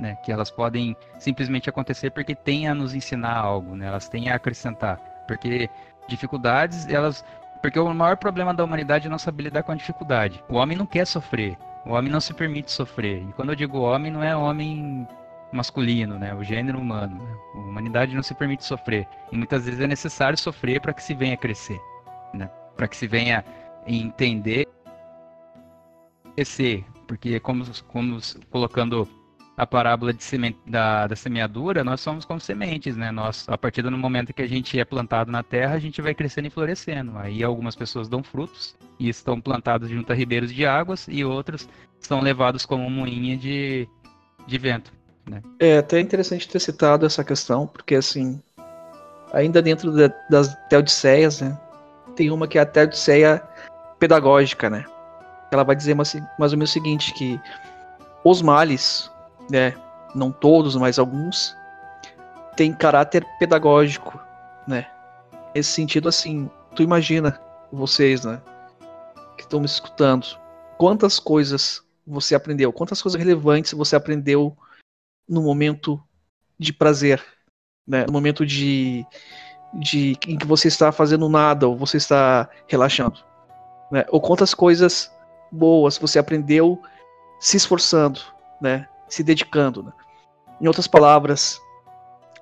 né? Que elas podem simplesmente acontecer porque tem a nos ensinar algo, né? Elas têm a acrescentar, porque dificuldades elas porque o maior problema da humanidade é não saber lidar com a dificuldade. O homem não quer sofrer. O homem não se permite sofrer. E quando eu digo homem, não é homem masculino, né? O gênero humano. Né? A humanidade não se permite sofrer. E muitas vezes é necessário sofrer para que se venha crescer, né? Para que se venha entender, crescer. Porque como, como colocando a parábola semente, da, da semeadura, nós somos como sementes, né? Nós, a partir do momento que a gente é plantado na terra, a gente vai crescendo e florescendo. Aí algumas pessoas dão frutos e estão plantados junto a ribeiros de águas e outros são levados como moinha de, de vento. Né? É até interessante ter citado essa questão, porque assim, ainda dentro de, das teodiceias, né, tem uma que é a teodiceia pedagógica, né? Ela vai dizer mais, mais ou menos o seguinte, que os males né, não todos, mas alguns, têm caráter pedagógico, né? Nesse sentido, assim, tu imagina, vocês, né, que estão me escutando, quantas coisas você aprendeu, quantas coisas relevantes você aprendeu no momento de prazer, né? No momento de, de em que você está fazendo nada ou você está relaxando, né? Ou quantas coisas boas você aprendeu se esforçando, né? Se dedicando. Né? Em outras palavras,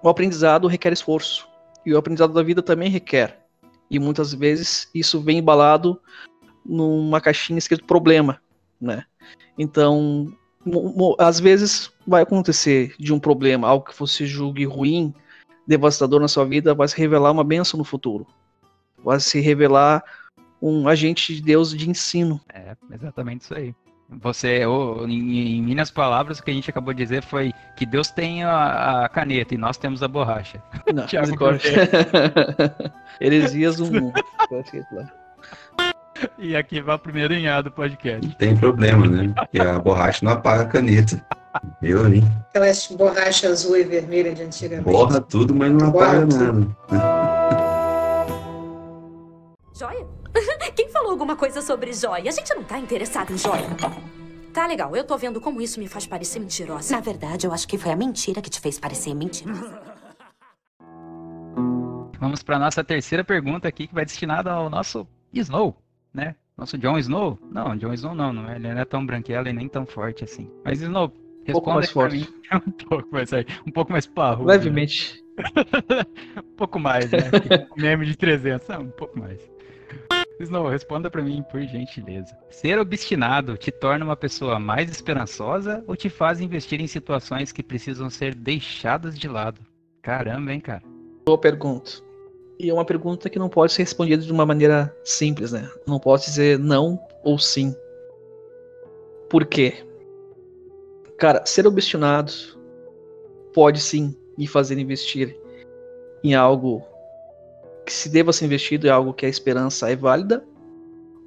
o aprendizado requer esforço e o aprendizado da vida também requer. E muitas vezes isso vem embalado numa caixinha escrito problema, né? Então, às vezes vai acontecer de um problema, algo que você julgue ruim, devastador na sua vida, vai se revelar uma benção no futuro. Vai se revelar um agente de Deus de ensino. É, exatamente isso aí. Você, ou, em, em, minhas palavras, o que a gente acabou de dizer foi que Deus tem a, a caneta e nós temos a borracha. Não, Tiago Heresias um E aqui vai o primeiro enhado do podcast. Não tem problema, né? Porque a borracha não apaga a caneta. Eu, hein? Aquelas borracha azul e vermelha de antigamente. Borra tudo, mas não Borra apaga tudo. nada. Joia? Quem falou alguma coisa sobre joia? A gente não tá interessado em joia. Tá legal, eu tô vendo como isso me faz parecer mentirosa. Na verdade, eu acho que foi a mentira que te fez parecer mentirosa. Vamos para nossa terceira pergunta aqui, que vai destinada ao nosso Snow, né? Nosso Jon Snow? Não, Jon Snow não, não é, ele não é tão branquelo e nem tão forte assim. Mas Snow, um pouco mais forte. um pouco mais, um pouco mais parro. Levemente. Né? um pouco mais, né? meme de 300, um pouco mais. Snow, responda para mim, por gentileza. Ser obstinado te torna uma pessoa mais esperançosa ou te faz investir em situações que precisam ser deixadas de lado? Caramba, hein, cara? Boa pergunta. E é uma pergunta que não pode ser respondida de uma maneira simples, né? Não posso dizer não ou sim. Por quê? Cara, ser obstinado pode sim me fazer investir em algo que se deva ser investido é algo que a esperança é válida,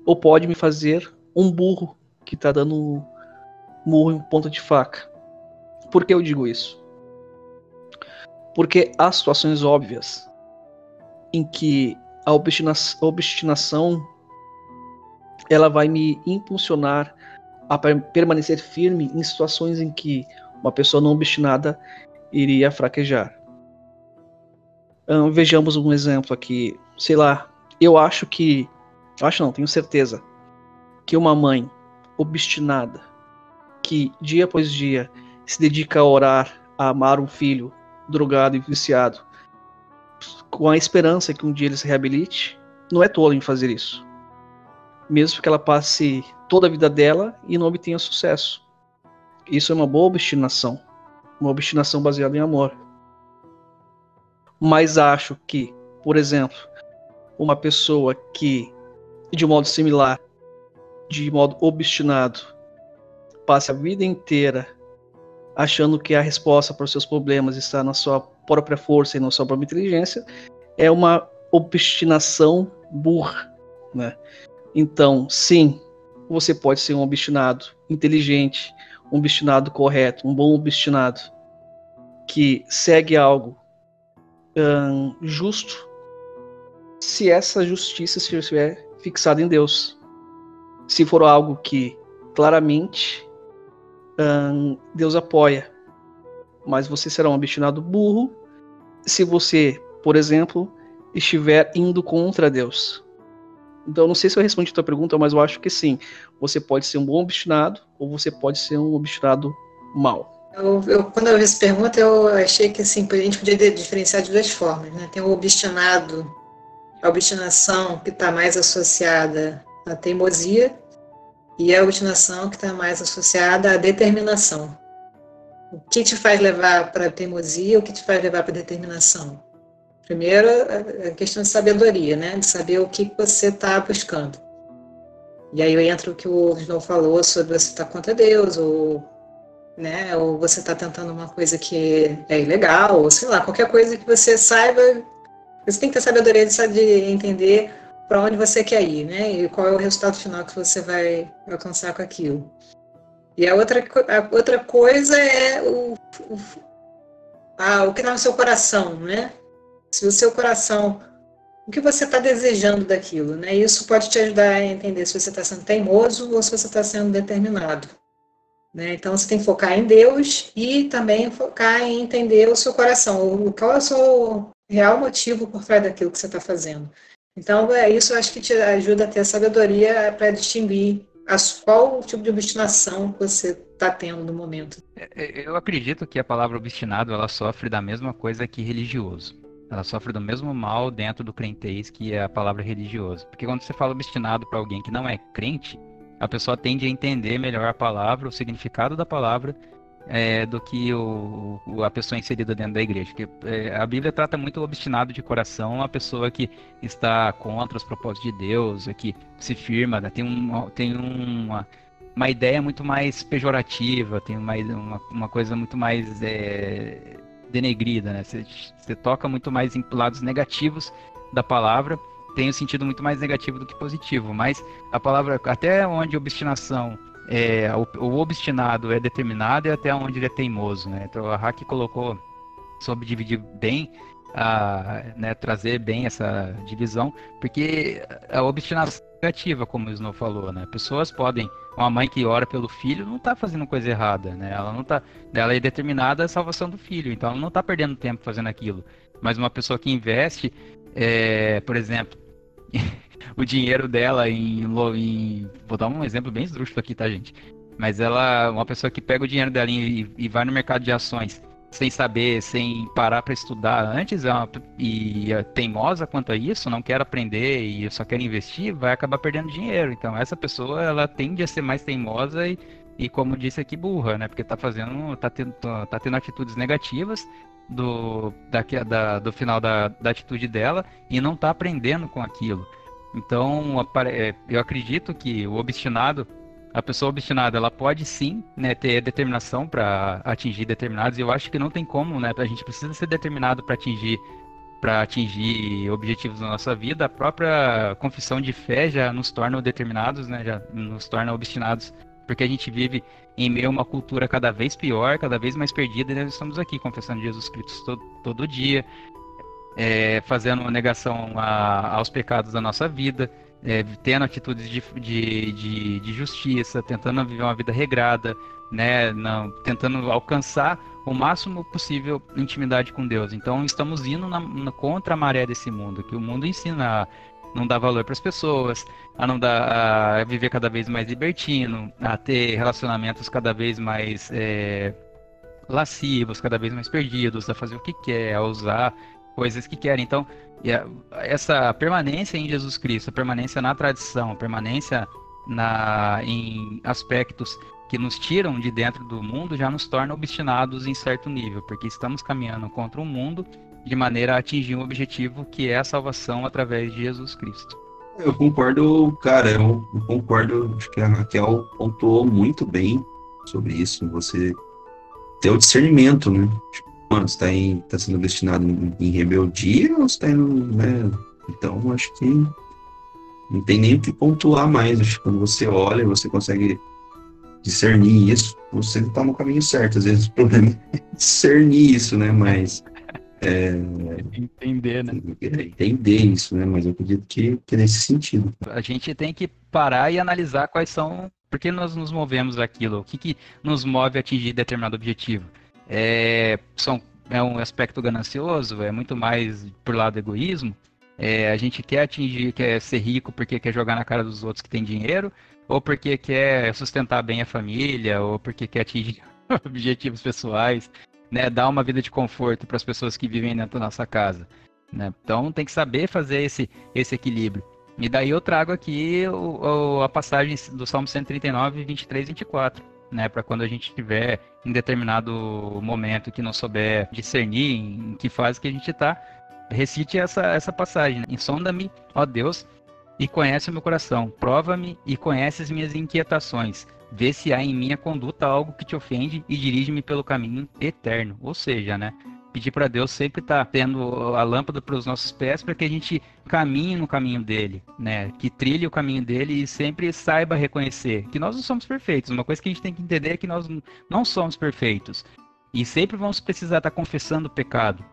ou pode me fazer um burro que está dando murro em ponta de faca. Por que eu digo isso? Porque há situações óbvias em que a obstinação ela vai me impulsionar a permanecer firme em situações em que uma pessoa não obstinada iria fraquejar vejamos um exemplo aqui. Sei lá, eu acho que. Acho não, tenho certeza. Que uma mãe obstinada, que dia após dia se dedica a orar, a amar um filho drogado e viciado, com a esperança que um dia ele se reabilite, não é tola em fazer isso. Mesmo que ela passe toda a vida dela e não obtenha sucesso. Isso é uma boa obstinação. Uma obstinação baseada em amor. Mas acho que, por exemplo, uma pessoa que, de modo similar, de modo obstinado, passe a vida inteira achando que a resposta para os seus problemas está na sua própria força e na sua própria inteligência, é uma obstinação burra, né? Então, sim, você pode ser um obstinado inteligente, um obstinado correto, um bom obstinado que segue algo hum, justo, se essa justiça estiver fixada em Deus. Se for algo que claramente hum, Deus apoia, mas você será um obstinado burro se você, por exemplo, estiver indo contra Deus. Então, não sei se eu respondi a tua pergunta, mas eu acho que sim. Você pode ser um bom obstinado ou você pode ser um obstinado mau. Eu, eu, quando eu vi essa pergunta, eu achei que assim, a gente podia diferenciar de duas formas. Né? Tem o obstinado, a obstinação que está mais associada à teimosia, e a obstinação que está mais associada à determinação. O que te faz levar para a teimosia, o que te faz levar para a determinação? Primeiro, a questão de sabedoria, né? De saber o que você está buscando. E aí entra o que o Snow falou sobre você estar tá contra Deus, ou, né, ou você está tentando uma coisa que é ilegal, ou sei lá, qualquer coisa que você saiba. Você tem que ter sabedoria de, de entender para onde você quer ir, né? E qual é o resultado final que você vai alcançar com aquilo. E a outra, a outra coisa é o, o, a, o que está no seu coração, né? se o seu coração, o que você está desejando daquilo, né? Isso pode te ajudar a entender se você está sendo teimoso ou se você está sendo determinado. Né? Então você tem que focar em Deus e também focar em entender o seu coração, qual é o seu real motivo por trás daquilo que você está fazendo. Então é isso, acho que te ajuda a ter a sabedoria para distinguir as, qual o tipo de obstinação você está tendo no momento. É, é, eu acredito que a palavra obstinado ela sofre da mesma coisa que religioso ela sofre do mesmo mal dentro do crentez que é a palavra religioso. Porque quando você fala obstinado para alguém que não é crente, a pessoa tende a entender melhor a palavra, o significado da palavra, é, do que o, o, a pessoa inserida dentro da igreja. Porque, é, a Bíblia trata muito o obstinado de coração, a pessoa que está contra os propósitos de Deus, é que se firma, né? tem, um, tem uma, uma ideia muito mais pejorativa, tem uma, uma, uma coisa muito mais é, denegrida, né? Você, você toca muito mais em lados negativos da palavra, tem um sentido muito mais negativo do que positivo, mas a palavra, até onde obstinação é, o, o, obstinado é determinado e até onde ele é teimoso, né? Então a Hack colocou, soube dividir bem, a, né, trazer bem essa divisão, porque a obstinação é negativa, como o Snow falou, né? Pessoas podem uma mãe que ora pelo filho não está fazendo coisa errada, né? Ela não tá, ela é determinada a salvação do filho, então ela não está perdendo tempo fazendo aquilo. Mas uma pessoa que investe, é, por exemplo, o dinheiro dela em, em, vou dar um exemplo bem esdrúxulo aqui, tá, gente? Mas ela, uma pessoa que pega o dinheiro dela e, e vai no mercado de ações sem saber, sem parar para estudar antes, é uma, e é teimosa quanto a isso, não quer aprender e só quer investir, vai acabar perdendo dinheiro. Então essa pessoa ela tende a ser mais teimosa e, e como disse aqui, burra, né? Porque tá fazendo, tá tendo, tá tendo atitudes negativas do, da, da, do final da, da atitude dela e não tá aprendendo com aquilo. Então, é, eu acredito que o obstinado a pessoa obstinada, ela pode sim, né, ter determinação para atingir determinados. E eu acho que não tem como, né? A gente precisa ser determinado para atingir para atingir objetivos na nossa vida. A própria confissão de fé já nos torna determinados, né? Já nos torna obstinados, porque a gente vive em meio a uma cultura cada vez pior, cada vez mais perdida. E nós estamos aqui confessando Jesus Cristo todo, todo dia, é, fazendo uma negação a, aos pecados da nossa vida é, tendo atitudes de, de, de, de, justiça, tentando viver uma vida regrada, né, não, tentando alcançar o máximo possível intimidade com Deus. Então estamos indo na, na, contra a maré desse mundo, que o mundo ensina a não dar valor para as pessoas, a não dar, a viver cada vez mais libertino, a ter relacionamentos cada vez mais é, lascivos, cada vez mais perdidos, a fazer o que quer, a usar coisas que querem. Então essa permanência em Jesus Cristo, a permanência na tradição, a permanência na, em aspectos que nos tiram de dentro do mundo já nos torna obstinados em certo nível, porque estamos caminhando contra o mundo de maneira a atingir um objetivo que é a salvação através de Jesus Cristo. Eu concordo, cara, eu, concordo, acho que a Raquel pontuou muito bem sobre isso, você ter o discernimento, né? Tipo, mano, você tá, em, tá sendo destinado em, em rebeldia ou você tá indo, né? Então, acho que Não tem nem o que pontuar mais. Acho que quando você olha, você consegue discernir isso, você está no caminho certo. Às vezes o problema é discernir isso, né? Mas. É, entender, né? É, entender isso, né? Mas eu acredito que, que é nesse sentido. A gente tem que parar e analisar quais são. Por que nós nos movemos aquilo? O que, que nos move a atingir determinado objetivo? É, são, é um aspecto ganancioso? É muito mais por lado do egoísmo? É, a gente quer atingir, quer ser rico porque quer jogar na cara dos outros que tem dinheiro? Ou porque quer sustentar bem a família? Ou porque quer atingir objetivos pessoais? Né, dar uma vida de conforto para as pessoas que vivem dentro da nossa casa. Né? Então tem que saber fazer esse, esse equilíbrio. E daí eu trago aqui o, o, a passagem do Salmo 139, 23 e 24, né? Para quando a gente estiver em determinado momento que não souber discernir em que fase que a gente está, recite essa, essa passagem. Insonda-me, ó Deus, e conhece o meu coração. Prova-me e conhece as minhas inquietações. Vê se há em minha conduta algo que te ofende e dirige-me pelo caminho eterno. Ou seja, né? pedir para Deus sempre estar tá tendo a lâmpada para os nossos pés para que a gente caminhe no caminho dele, né? Que trilhe o caminho dele e sempre saiba reconhecer que nós não somos perfeitos. Uma coisa que a gente tem que entender é que nós não somos perfeitos e sempre vamos precisar estar tá confessando o pecado.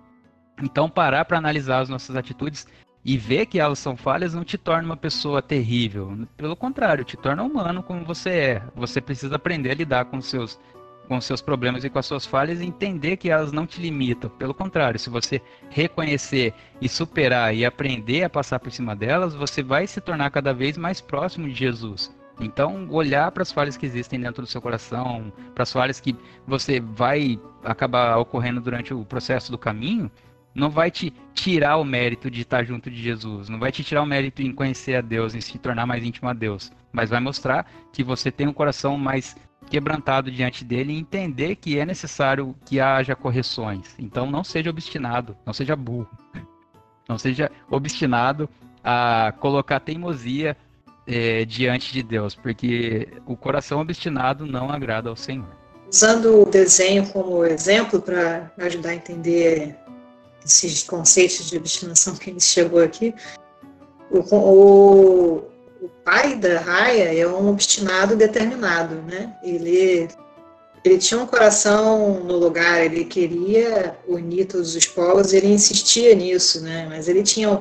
Então parar para analisar as nossas atitudes e ver que elas são falhas não te torna uma pessoa terrível. Pelo contrário, te torna humano como você é. Você precisa aprender a lidar com seus com seus problemas e com as suas falhas e entender que elas não te limitam. Pelo contrário, se você reconhecer e superar e aprender a passar por cima delas, você vai se tornar cada vez mais próximo de Jesus. Então, olhar para as falhas que existem dentro do seu coração, para as falhas que você vai acabar ocorrendo durante o processo do caminho, não vai te tirar o mérito de estar junto de Jesus, não vai te tirar o mérito em conhecer a Deus, em se tornar mais íntimo a Deus, mas vai mostrar que você tem um coração mais quebrantado diante dele e entender que é necessário que haja correções. Então não seja obstinado, não seja burro. Não seja obstinado a colocar teimosia é, diante de Deus, porque o coração obstinado não agrada ao Senhor. Usando o desenho como exemplo para ajudar a entender esses conceitos de obstinação que gente chegou aqui, o, o, o pai da Raya é um obstinado determinado, né? Ele ele tinha um coração no lugar, ele queria unir todos os povos, ele insistia nisso, né? Mas ele tinha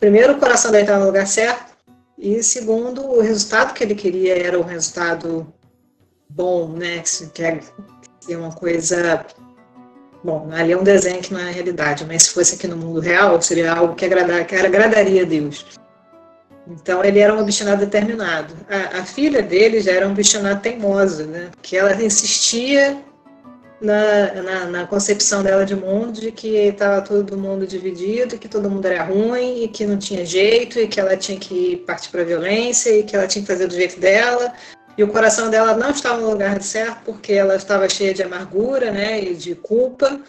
primeiro o coração dele estava no lugar certo e segundo o resultado que ele queria era um resultado bom, né? Que é uma coisa bom, ali é um desenho que não é realidade, mas se fosse aqui no mundo real seria algo que, agradar, que agradaria a Deus. Então ele era um obstinado determinado. A, a, filha dele já era um obstinado teimosa, né? Que ela insistia na, na, na, concepção dela de mundo de que estava todo mundo dividido, que todo mundo era ruim e que não tinha jeito e que ela tinha que partir para a violência e que ela tinha que fazer do jeito dela. E o coração dela não estava no lugar certo porque ela estava cheia de amargura, né? E de culpa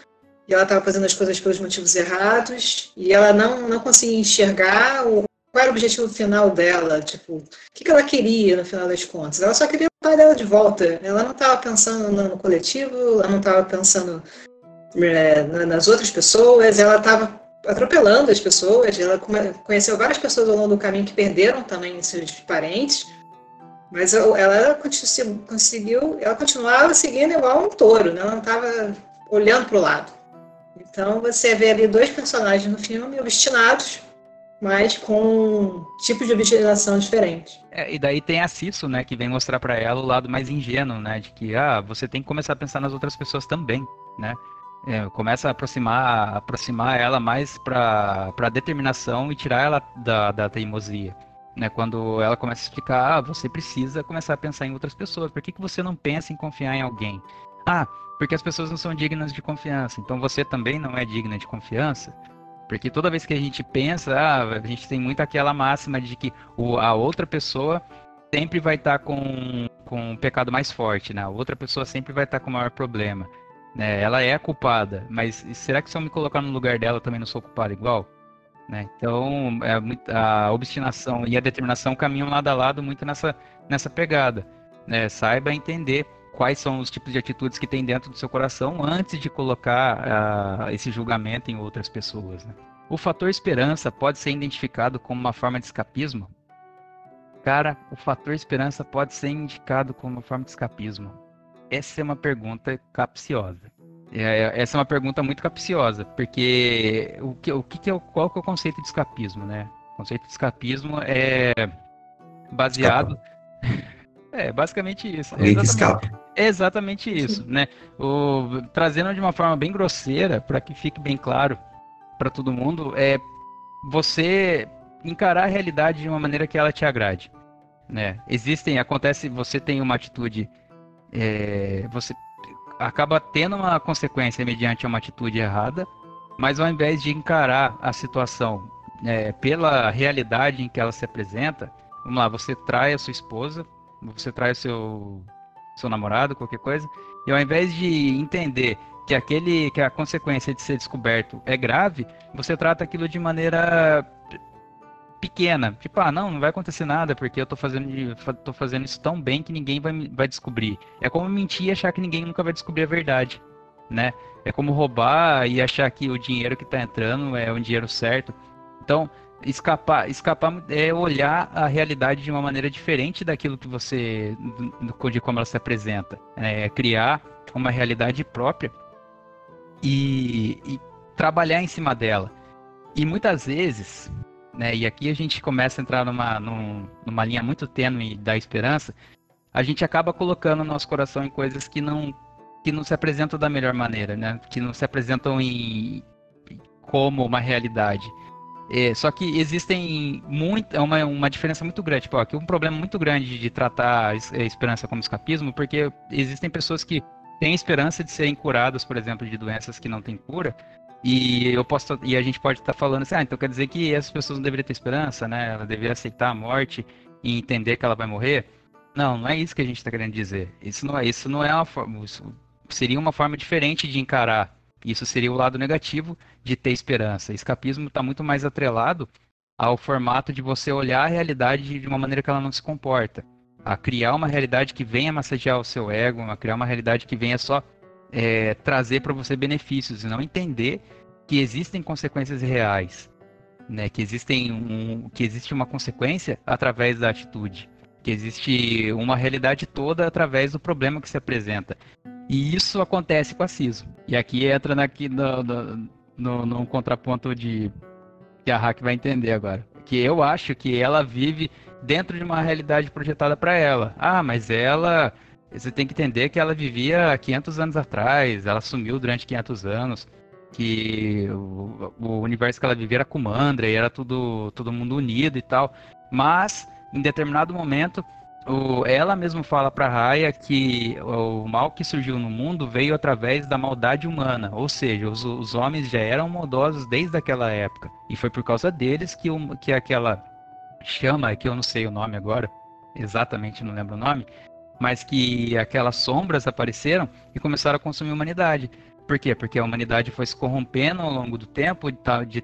e ela estava fazendo as coisas pelos motivos errados e ela não, não conseguia enxergar o, qual era o objetivo final dela, tipo, o que, que ela queria no final das contas. Ela só queria o pai dela de volta. Ela não estava pensando no coletivo, ela não estava pensando é, nas outras pessoas, ela estava atropelando as pessoas. Ela conheceu várias pessoas ao longo do caminho que perderam também seus parentes, mas ela conseguiu, ela continuava seguindo igual um touro, né? ela não estava olhando para o lado. Então você vê ali dois personagens no filme obstinados mas com tipos de obstinação diferentes. É, e daí tem a Cisso, né, que vem mostrar para ela o lado mais ingênuo, né, de que ah, você tem que começar a pensar nas outras pessoas também, né? É, começa a aproximar, aproximar ela mais para determinação e tirar ela da, da teimosia. Né, quando ela começa a explicar, ah, você precisa começar a pensar em outras pessoas. Por que, que você não pensa em confiar em alguém? Ah, porque as pessoas não são dignas de confiança. Então você também não é digna de confiança. Porque toda vez que a gente pensa, ah, a gente tem muito aquela máxima de que o, a outra pessoa sempre vai estar tá com, com um pecado mais forte, né? A outra pessoa sempre vai estar tá com o maior problema. Né? Ela é a culpada, mas será que se eu me colocar no lugar dela, eu também não sou culpado igual? Né? Então, é, a obstinação e a determinação caminham lado a lado muito nessa, nessa pegada. Né? Saiba entender quais são os tipos de atitudes que tem dentro do seu coração antes de colocar uh, esse julgamento em outras pessoas. Né? O fator esperança pode ser identificado como uma forma de escapismo? Cara, o fator esperança pode ser indicado como uma forma de escapismo? Essa é uma pergunta capciosa. É, essa é uma pergunta muito capciosa, porque o que, o que, é o, qual que é o conceito de escapismo, né? O conceito de escapismo é baseado. É, basicamente isso. Alguém que escapa. Exatamente isso, né? O, trazendo de uma forma bem grosseira, para que fique bem claro para todo mundo, é você encarar a realidade de uma maneira que ela te agrade, né? Existem, acontece, você tem uma atitude, é, você acaba tendo uma consequência mediante uma atitude errada, mas ao invés de encarar a situação é, pela realidade em que ela se apresenta, vamos lá, você trai a sua esposa, você trai o seu, seu namorado, qualquer coisa, e ao invés de entender que aquele que a consequência de ser descoberto é grave, você trata aquilo de maneira pequena. Tipo, ah, não, não vai acontecer nada, porque eu tô fazendo, tô fazendo isso tão bem que ninguém vai, vai descobrir. É como mentir e achar que ninguém nunca vai descobrir a verdade, né? É como roubar e achar que o dinheiro que tá entrando é o dinheiro certo. Então, escapar, escapar é olhar a realidade de uma maneira diferente daquilo que você, de como ela se apresenta. É criar uma realidade própria e, e trabalhar em cima dela. E muitas vezes, né, e aqui a gente começa a entrar numa, numa linha muito tênue da esperança, a gente acaba colocando o nosso coração em coisas que não, que não se apresentam da melhor maneira, né? que não se apresentam em, como uma realidade. É, só que existem muito, é uma, uma diferença muito grande. Tipo, ó, aqui um problema muito grande de tratar a esperança como escapismo, porque existem pessoas que têm esperança de serem curadas, por exemplo, de doenças que não têm cura, e eu posso e a gente pode estar tá falando assim, ah, então quer dizer que essas pessoas não deveriam ter esperança, né? Ela deveria aceitar a morte e entender que ela vai morrer. Não, não é isso que a gente está querendo dizer. Isso não é, isso não é uma forma, seria uma forma diferente de encarar. Isso seria o lado negativo de ter esperança. Escapismo está muito mais atrelado ao formato de você olhar a realidade de uma maneira que ela não se comporta, a criar uma realidade que venha massagear o seu ego, a criar uma realidade que venha só é, trazer para você benefícios e não entender que existem consequências reais, né? Que existem um, que existe uma consequência através da atitude, que existe uma realidade toda através do problema que se apresenta. E isso acontece com a CISO. E aqui entra aqui no, no, no, no contraponto de que a Hack vai entender agora. Que eu acho que ela vive dentro de uma realidade projetada para ela. Ah, mas ela você tem que entender que ela vivia 500 anos atrás, ela sumiu durante 500 anos, que o, o universo que ela vivia era Kumandra e era tudo, todo mundo unido e tal. Mas, em determinado momento, o, ela mesma fala para Raya que o mal que surgiu no mundo veio através da maldade humana, ou seja, os, os homens já eram maldosos desde aquela época. E foi por causa deles que, o, que aquela chama, que eu não sei o nome agora, exatamente não lembro o nome, mas que aquelas sombras apareceram e começaram a consumir a humanidade. Por quê? Porque a humanidade foi se corrompendo ao longo do tempo de tal, de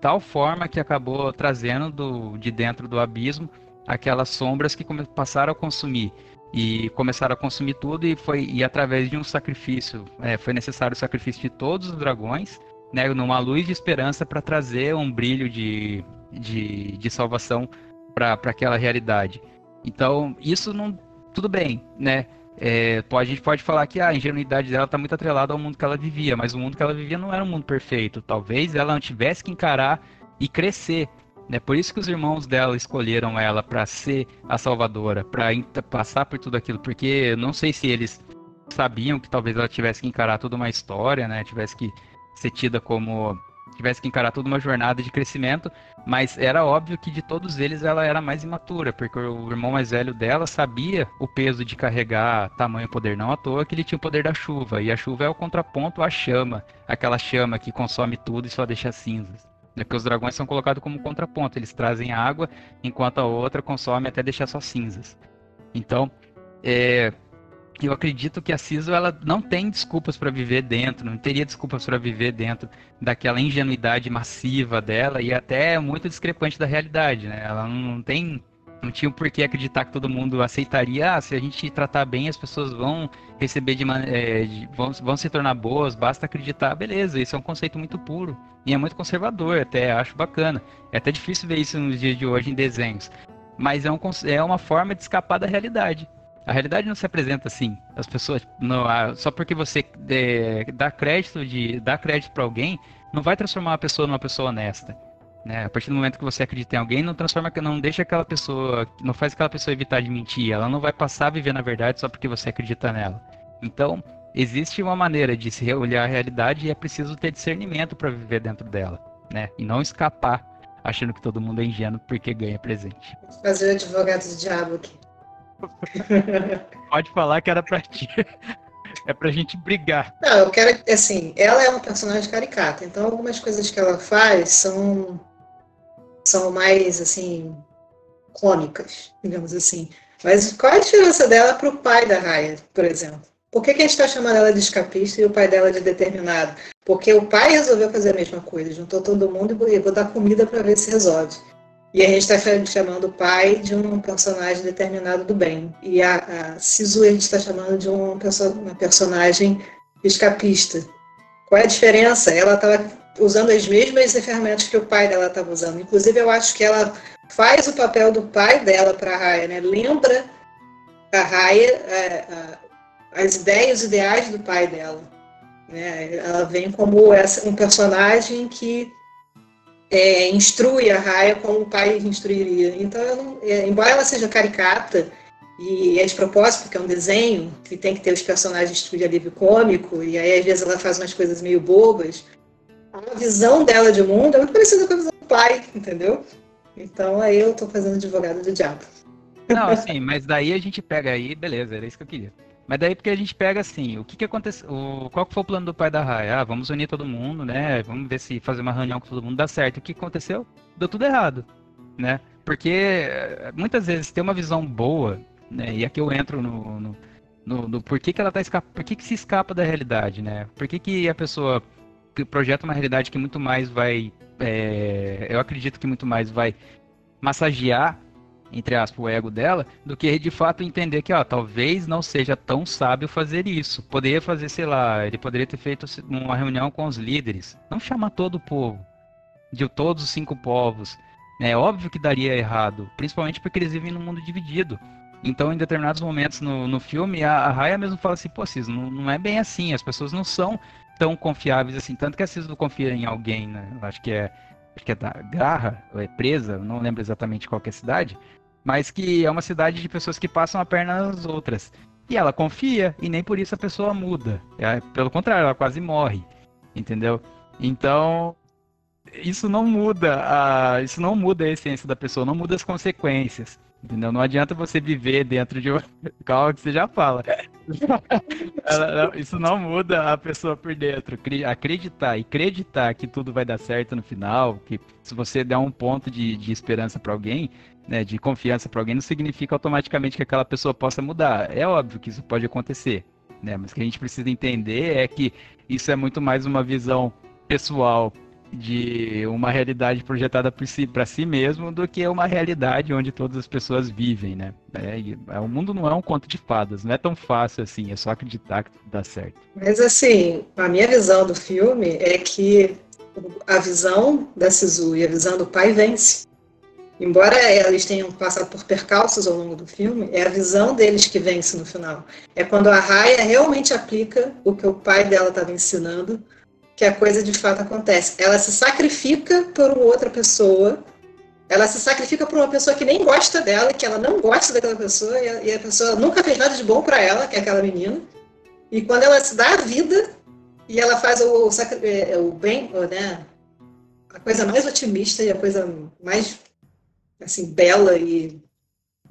tal forma que acabou trazendo do, de dentro do abismo aquelas sombras que passaram a consumir e começaram a consumir tudo e foi e através de um sacrifício é, foi necessário o sacrifício de todos os dragões né numa luz de esperança para trazer um brilho de, de, de salvação para aquela realidade então isso não tudo bem, né? É, pode, a gente pode falar que a ingenuidade dela está muito atrelada ao mundo que ela vivia, mas o mundo que ela vivia não era um mundo perfeito. Talvez ela não tivesse que encarar e crescer. Né? Por isso que os irmãos dela escolheram ela para ser a salvadora, para passar por tudo aquilo, porque não sei se eles sabiam que talvez ela tivesse que encarar toda uma história, né? Tivesse que ser tida como tivesse que encarar toda uma jornada de crescimento, mas era óbvio que de todos eles ela era mais imatura, porque o irmão mais velho dela sabia o peso de carregar tamanho poder, não à toa que ele tinha o poder da chuva, e a chuva é o contraponto à chama, aquela chama que consome tudo e só deixa cinzas. É que os dragões são colocados como contraponto, eles trazem água, enquanto a outra consome até deixar só cinzas. Então, é, eu acredito que a CISO ela não tem desculpas para viver dentro, não teria desculpas para viver dentro daquela ingenuidade massiva dela e até muito discrepante da realidade, né? Ela não tem não tinha por que acreditar que todo mundo aceitaria, ah, se a gente tratar bem, as pessoas vão receber de, é, de vão, vão se tornar boas, basta acreditar, beleza, isso é um conceito muito puro e é muito conservador, até acho bacana. É até difícil ver isso nos dias de hoje em desenhos. mas é, um, é uma forma de escapar da realidade. A realidade não se apresenta assim. As pessoas, não, só porque você é, dá crédito de dá crédito para alguém, não vai transformar uma pessoa numa pessoa honesta. Né? A partir do momento que você acredita em alguém, não transforma, não deixa aquela pessoa, não faz aquela pessoa evitar de mentir. Ela não vai passar a viver na verdade só porque você acredita nela. Então, existe uma maneira de se olhar a realidade e é preciso ter discernimento para viver dentro dela, né? E não escapar achando que todo mundo é ingênuo porque ganha presente. Fazer o advogado do diabo aqui. Pode falar que era pra ti. É pra gente brigar. Não, eu quero. Assim, ela é uma personagem caricata, então algumas coisas que ela faz são. são mais, assim. cômicas, digamos assim. Mas qual é a diferença dela pro pai da Raya, por exemplo? Por que, que a gente está chamando ela de escapista e o pai dela de determinado? Porque o pai resolveu fazer a mesma coisa, juntou todo mundo e vou dar comida para ver se resolve. E a gente está chamando o pai de um personagem determinado do bem. E a, a Sisu a gente está chamando de um, uma personagem escapista. Qual é a diferença? Ela estava usando as mesmas ferramentas que o pai dela estava usando. Inclusive, eu acho que ela faz o papel do pai dela para a Raya, né? lembra a Raya é, as ideias, os ideais do pai dela. Né? Ela vem como essa, um personagem que é, instrui a Raya como o pai instruiria. Então, é, embora ela seja caricata, e é de propósito, porque é um desenho, que tem que ter os personagens de alívio cômico, e aí às vezes ela faz umas coisas meio bobas, a visão dela de mundo é muito parecida com a visão do pai, entendeu? Então aí eu tô fazendo advogado do diabo. Não, assim, mas daí a gente pega aí, beleza, era isso que eu queria. Mas daí porque a gente pega assim, o que que aconteceu, qual que foi o plano do pai da Raya? Ah, vamos unir todo mundo, né? Vamos ver se fazer uma reunião com todo mundo dá certo. O que aconteceu? Deu tudo errado, né? Porque eh, muitas vezes tem uma visão boa, né? E aqui eu entro no, no, no, no por que, que ela tá escapa, por que, que se escapa da realidade, né? Por que, que a pessoa projeta uma realidade que muito mais vai, é, eu acredito que muito mais vai massagear entre aspas, o ego dela, do que de fato entender que, ó, talvez não seja tão sábio fazer isso. Poderia fazer, sei lá, ele poderia ter feito uma reunião com os líderes, não chamar todo o povo, de todos os cinco povos. É óbvio que daria errado, principalmente porque eles vivem num mundo dividido. Então, em determinados momentos no, no filme, a, a Raya mesmo fala assim, pô, Cis, não, não é bem assim, as pessoas não são tão confiáveis assim, tanto que a Cis não confia em alguém, né? Acho que é acho que é da Garra, ou é presa, não lembro exatamente qual é a cidade, mas que é uma cidade de pessoas que passam a perna nas outras. E ela confia, e nem por isso a pessoa muda. É, pelo contrário, ela quase morre. Entendeu? Então, isso não muda a, isso não muda a essência da pessoa, não muda as consequências. Entendeu? Não adianta você viver dentro de. Calma que você já fala. Isso não muda a pessoa por dentro. Acreditar e acreditar que tudo vai dar certo no final, que se você der um ponto de, de esperança para alguém, né, de confiança para alguém, não significa automaticamente que aquela pessoa possa mudar. É óbvio que isso pode acontecer, né? Mas o que a gente precisa entender é que isso é muito mais uma visão pessoal de uma realidade projetada para si, si mesmo do que uma realidade onde todas as pessoas vivem, né? É, é, o mundo não é um conto de fadas, não é tão fácil assim, é só acreditar que dá certo. Mas assim, a minha visão do filme é que a visão da Sisu e a visão do pai vence. Embora eles tenham passado por percalços ao longo do filme, é a visão deles que vence no final. É quando a Raya realmente aplica o que o pai dela estava ensinando que a coisa de fato acontece. Ela se sacrifica por outra pessoa, ela se sacrifica por uma pessoa que nem gosta dela, que ela não gosta daquela pessoa, e a, e a pessoa nunca fez nada de bom para ela, que é aquela menina. E quando ela se dá a vida e ela faz o, o, é, o bem, né, a coisa mais otimista e a coisa mais assim bela e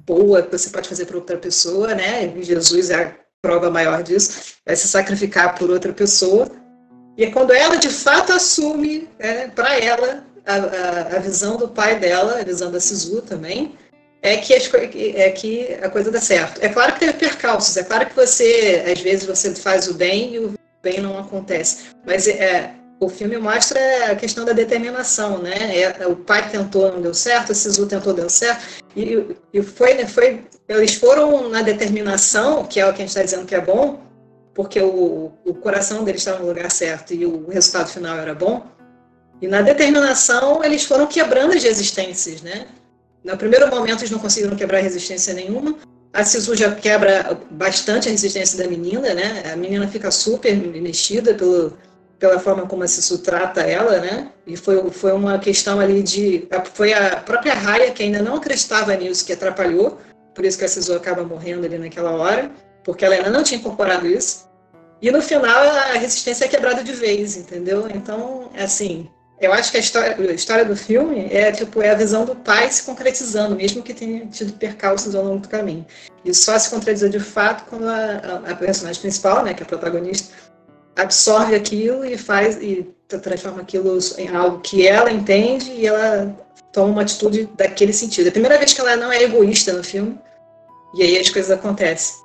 boa que você pode fazer para outra pessoa, né? E Jesus é a prova maior disso, é se sacrificar por outra pessoa e é quando ela de fato assume é, para ela a, a, a, visão do pai dela, a visão da Sisu também, é que, as, é que a coisa dá certo. É claro que teve percalços, é claro que você, às vezes, você faz o bem e o bem não acontece. Mas é, o filme mostra a questão da determinação, né? É, o pai tentou, não deu certo, a Sisu tentou, deu certo. E, e foi, né, foi, eles foram na determinação, que é o que a gente está dizendo que é bom, porque o, o coração deles estava no lugar certo e o resultado final era bom. E na determinação eles foram quebrando as resistências, né? No primeiro momento eles não conseguiram quebrar resistência nenhuma. A Sisu já quebra bastante a resistência da menina, né? A menina fica super mexida pelo, pela forma como a Sisu trata ela, né? E foi, foi uma questão ali de. Foi a própria Raya que ainda não acreditava nisso que atrapalhou, por isso que a Sisu acaba morrendo ali naquela hora, porque ela ainda não tinha incorporado isso. E no final a resistência é quebrada de vez, entendeu? Então, assim, eu acho que a história, a história do filme é tipo é a visão do pai se concretizando, mesmo que tenha tido percalços ao longo do caminho. E só se concretiza de fato quando a, a, a personagem principal, né, que é a protagonista, absorve aquilo e faz e transforma aquilo em algo que ela entende e ela toma uma atitude daquele sentido. É a primeira vez que ela não é egoísta no filme e aí as coisas acontecem.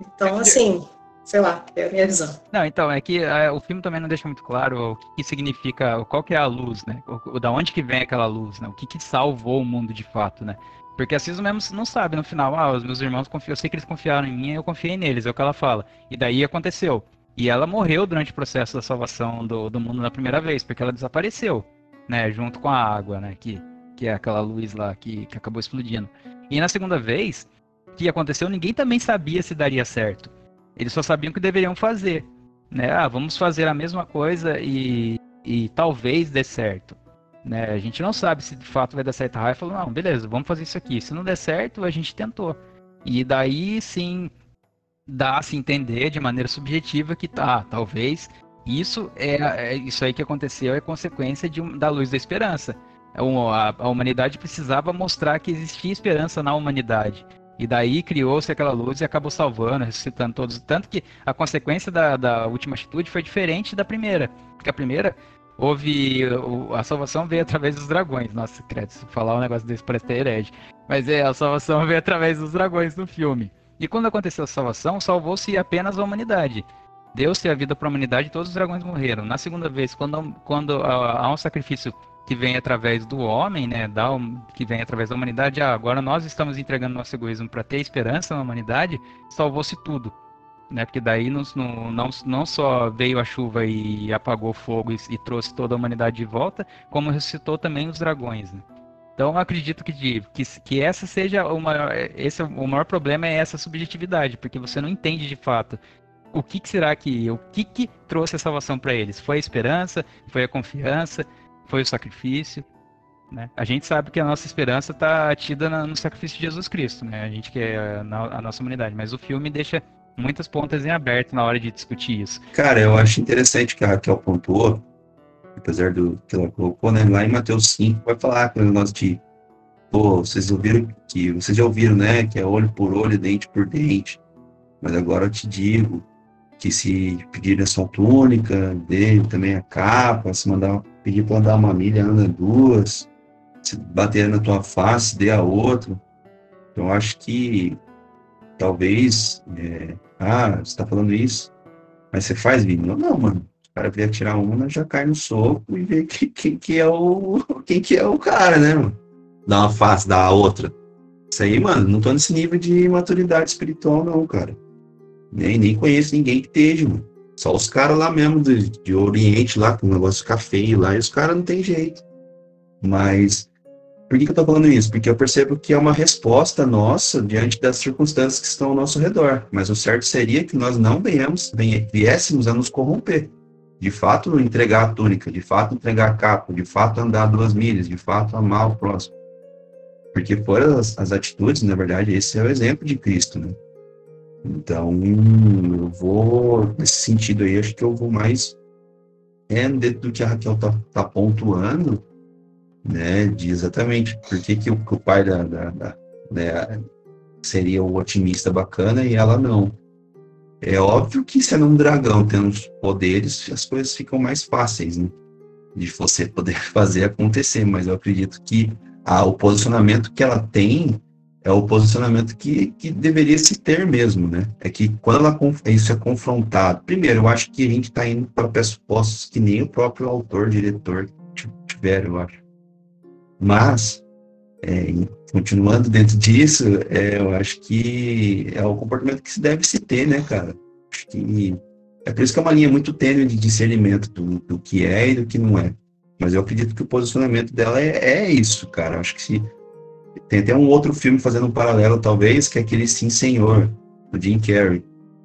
Então, assim, sei lá, é a minha visão. Não, então, é que é, o filme também não deixa muito claro o que, que, significa, qual que é a luz, né? O, o, da onde que vem aquela luz, né? O que que salvou o mundo de fato, né? Porque a Cisco mesmo não sabe no final, ah, os meus irmãos confiam, eu sei que eles confiaram em mim, eu confiei neles, é o que ela fala. E daí aconteceu. E ela morreu durante o processo da salvação do, do mundo na primeira vez, porque ela desapareceu, né? Junto com a água, né? Que, que é aquela luz lá que, que acabou explodindo. E na segunda vez que aconteceu, ninguém também sabia se daria certo. Eles só sabiam que deveriam fazer. Né? Ah, vamos fazer a mesma coisa e, e talvez dê certo. Né? A gente não sabe se de fato vai dar certo. A Raia falou, não, beleza, vamos fazer isso aqui. Se não der certo, a gente tentou. E daí sim dá a se entender de maneira subjetiva que tá, talvez isso é, é isso aí que aconteceu é consequência de, da luz da esperança. É a, a humanidade precisava mostrar que existia esperança na humanidade. E daí criou-se aquela luz e acabou salvando, ressuscitando todos. Tanto que a consequência da, da última atitude foi diferente da primeira. Porque a primeira houve. A salvação veio através dos dragões. Nossa, credo, se falar um negócio desse parece ter herege. Mas é, a salvação veio através dos dragões no filme. E quando aconteceu a salvação, salvou-se apenas a humanidade. Deu-se a vida para a humanidade e todos os dragões morreram. Na segunda vez, quando, quando há um sacrifício que vem através do homem, né, da, que vem através da humanidade, ah, agora nós estamos entregando nosso egoísmo para ter esperança na humanidade, salvou-se tudo. Né, porque daí não, não, não só veio a chuva e apagou o fogo e, e, trouxe toda a humanidade de volta, como ressuscitou também os dragões. Né? Então acredito que, de, que, que essa seja o maior, esse, o maior problema é essa subjetividade, porque você não entende de fato o que, que será que o que, que trouxe a salvação para eles? Foi a esperança? Foi a confiança? foi o sacrifício. Né? A gente sabe que a nossa esperança está atida no sacrifício de Jesus Cristo, né? A gente quer a, a nossa humanidade, mas o filme deixa muitas pontas em aberto na hora de discutir isso. Cara, eu acho interessante que a Raquel pontuou, apesar do que ela colocou, né? Lá em Mateus 5 vai falar o negócio de pô, vocês ouviram que vocês já ouviram, né, que é olho por olho, dente por dente. Mas agora eu te digo que se pedirem a sua túnica, dele também a capa, se mandar pedir para andar uma milha, anda duas, se bater na tua face, dê a outra. Então acho que talvez, é, ah, você está falando isso, mas você faz vídeo? Não, mano. Cara vier tirar uma, já cai no soco e vê quem, que é o quem que é o cara, né, mano? Dá uma face, dá a outra. Isso aí, mano, não tô nesse nível de maturidade espiritual, não, cara. Nem, nem conheço ninguém que esteja, mano. Só os caras lá mesmo de, de Oriente, lá, com o negócio ficar feio lá, e os caras não tem jeito. Mas por que, que eu tô falando isso? Porque eu percebo que é uma resposta nossa diante das circunstâncias que estão ao nosso redor. Mas o certo seria que nós não venhamos, viéssemos a nos corromper. De fato, entregar a túnica, de fato, entregar a capa, de fato, andar duas milhas, de fato, amar o próximo. Porque foram as, as atitudes, na verdade, esse é o exemplo de Cristo, né? Então, eu vou, nesse sentido aí, acho que eu vou mais é, dentro do que a Raquel está tá pontuando, né, de exatamente por que, que, o, que o pai da, da, da né, seria o otimista bacana e ela não. É óbvio que sendo um dragão tendo os poderes, as coisas ficam mais fáceis, né? De você poder fazer acontecer, mas eu acredito que a, o posicionamento que ela tem é o posicionamento que, que deveria se ter mesmo, né? É que quando ela, isso é confrontado, primeiro, eu acho que a gente está indo para pressupostos que nem o próprio autor, diretor tiveram, eu acho. Mas, é, continuando dentro disso, é, eu acho que é o comportamento que se deve se ter, né, cara? Acho que é por isso que é uma linha muito tênue de discernimento do, do que é e do que não é. Mas eu acredito que o posicionamento dela é, é isso, cara. Acho que se Tem até um outro filme fazendo um paralelo, talvez, que é aquele Sim Senhor, do Jim Carrey.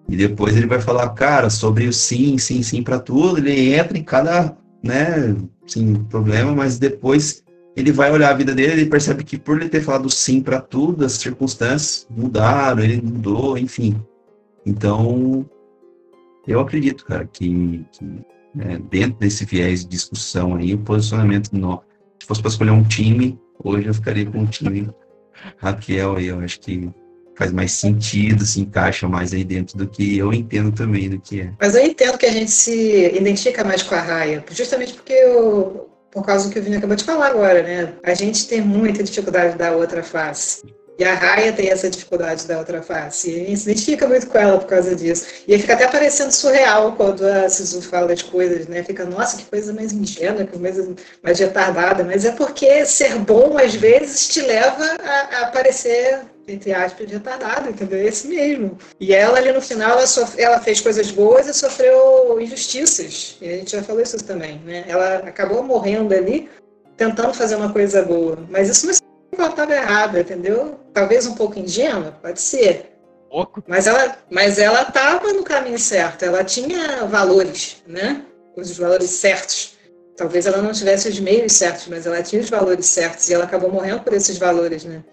E depois ele vai falar, cara, sobre o sim, sim, sim para tudo. Ele entra em cada, né, sim, problema, mas depois ele vai olhar a vida dele e percebe que por ele ter falado sim para tudo, as circunstâncias mudaram, ele mudou, enfim. Então, eu acredito, cara, que, que né, dentro desse viés de discussão aí, o posicionamento, no, se fosse para escolher um time, hoje eu ficaria com um time Raquel aí, eu acho que faz mais sentido, se encaixa mais aí dentro do que eu entendo também do que é. Mas eu entendo que a gente se identifica mais com a raia, justamente porque eu, por causa do que o Vini acabou de falar agora, né? A gente tem muita dificuldade da outra face. E a Raia tem essa dificuldade da outra face. E a gente se identifica muito com ela por causa disso. E fica até parecendo surreal quando a Sisu fala de coisas, né? Fica, nossa, que coisa mais ingênua, que coisa mais retardada. Mas é porque ser bom, às vezes, te leva a, a parecer entre aspas, retardado, entendeu? É esse mesmo. E ela ali no final, ela, sof... ela fez coisas boas e sofreu injustiças. E a gente já falou isso também, né? Ela acabou morrendo ali tentando fazer uma coisa boa. Mas isso não ela estava errada, entendeu? Talvez um pouco ingênua, pode ser. Pouco. Mas ela, mas ela estava no caminho certo. Ela tinha valores, né? Os valores certos. Talvez ela não tivesse os meios certos, mas ela tinha os valores certos e ela acabou morrendo por esses valores, né?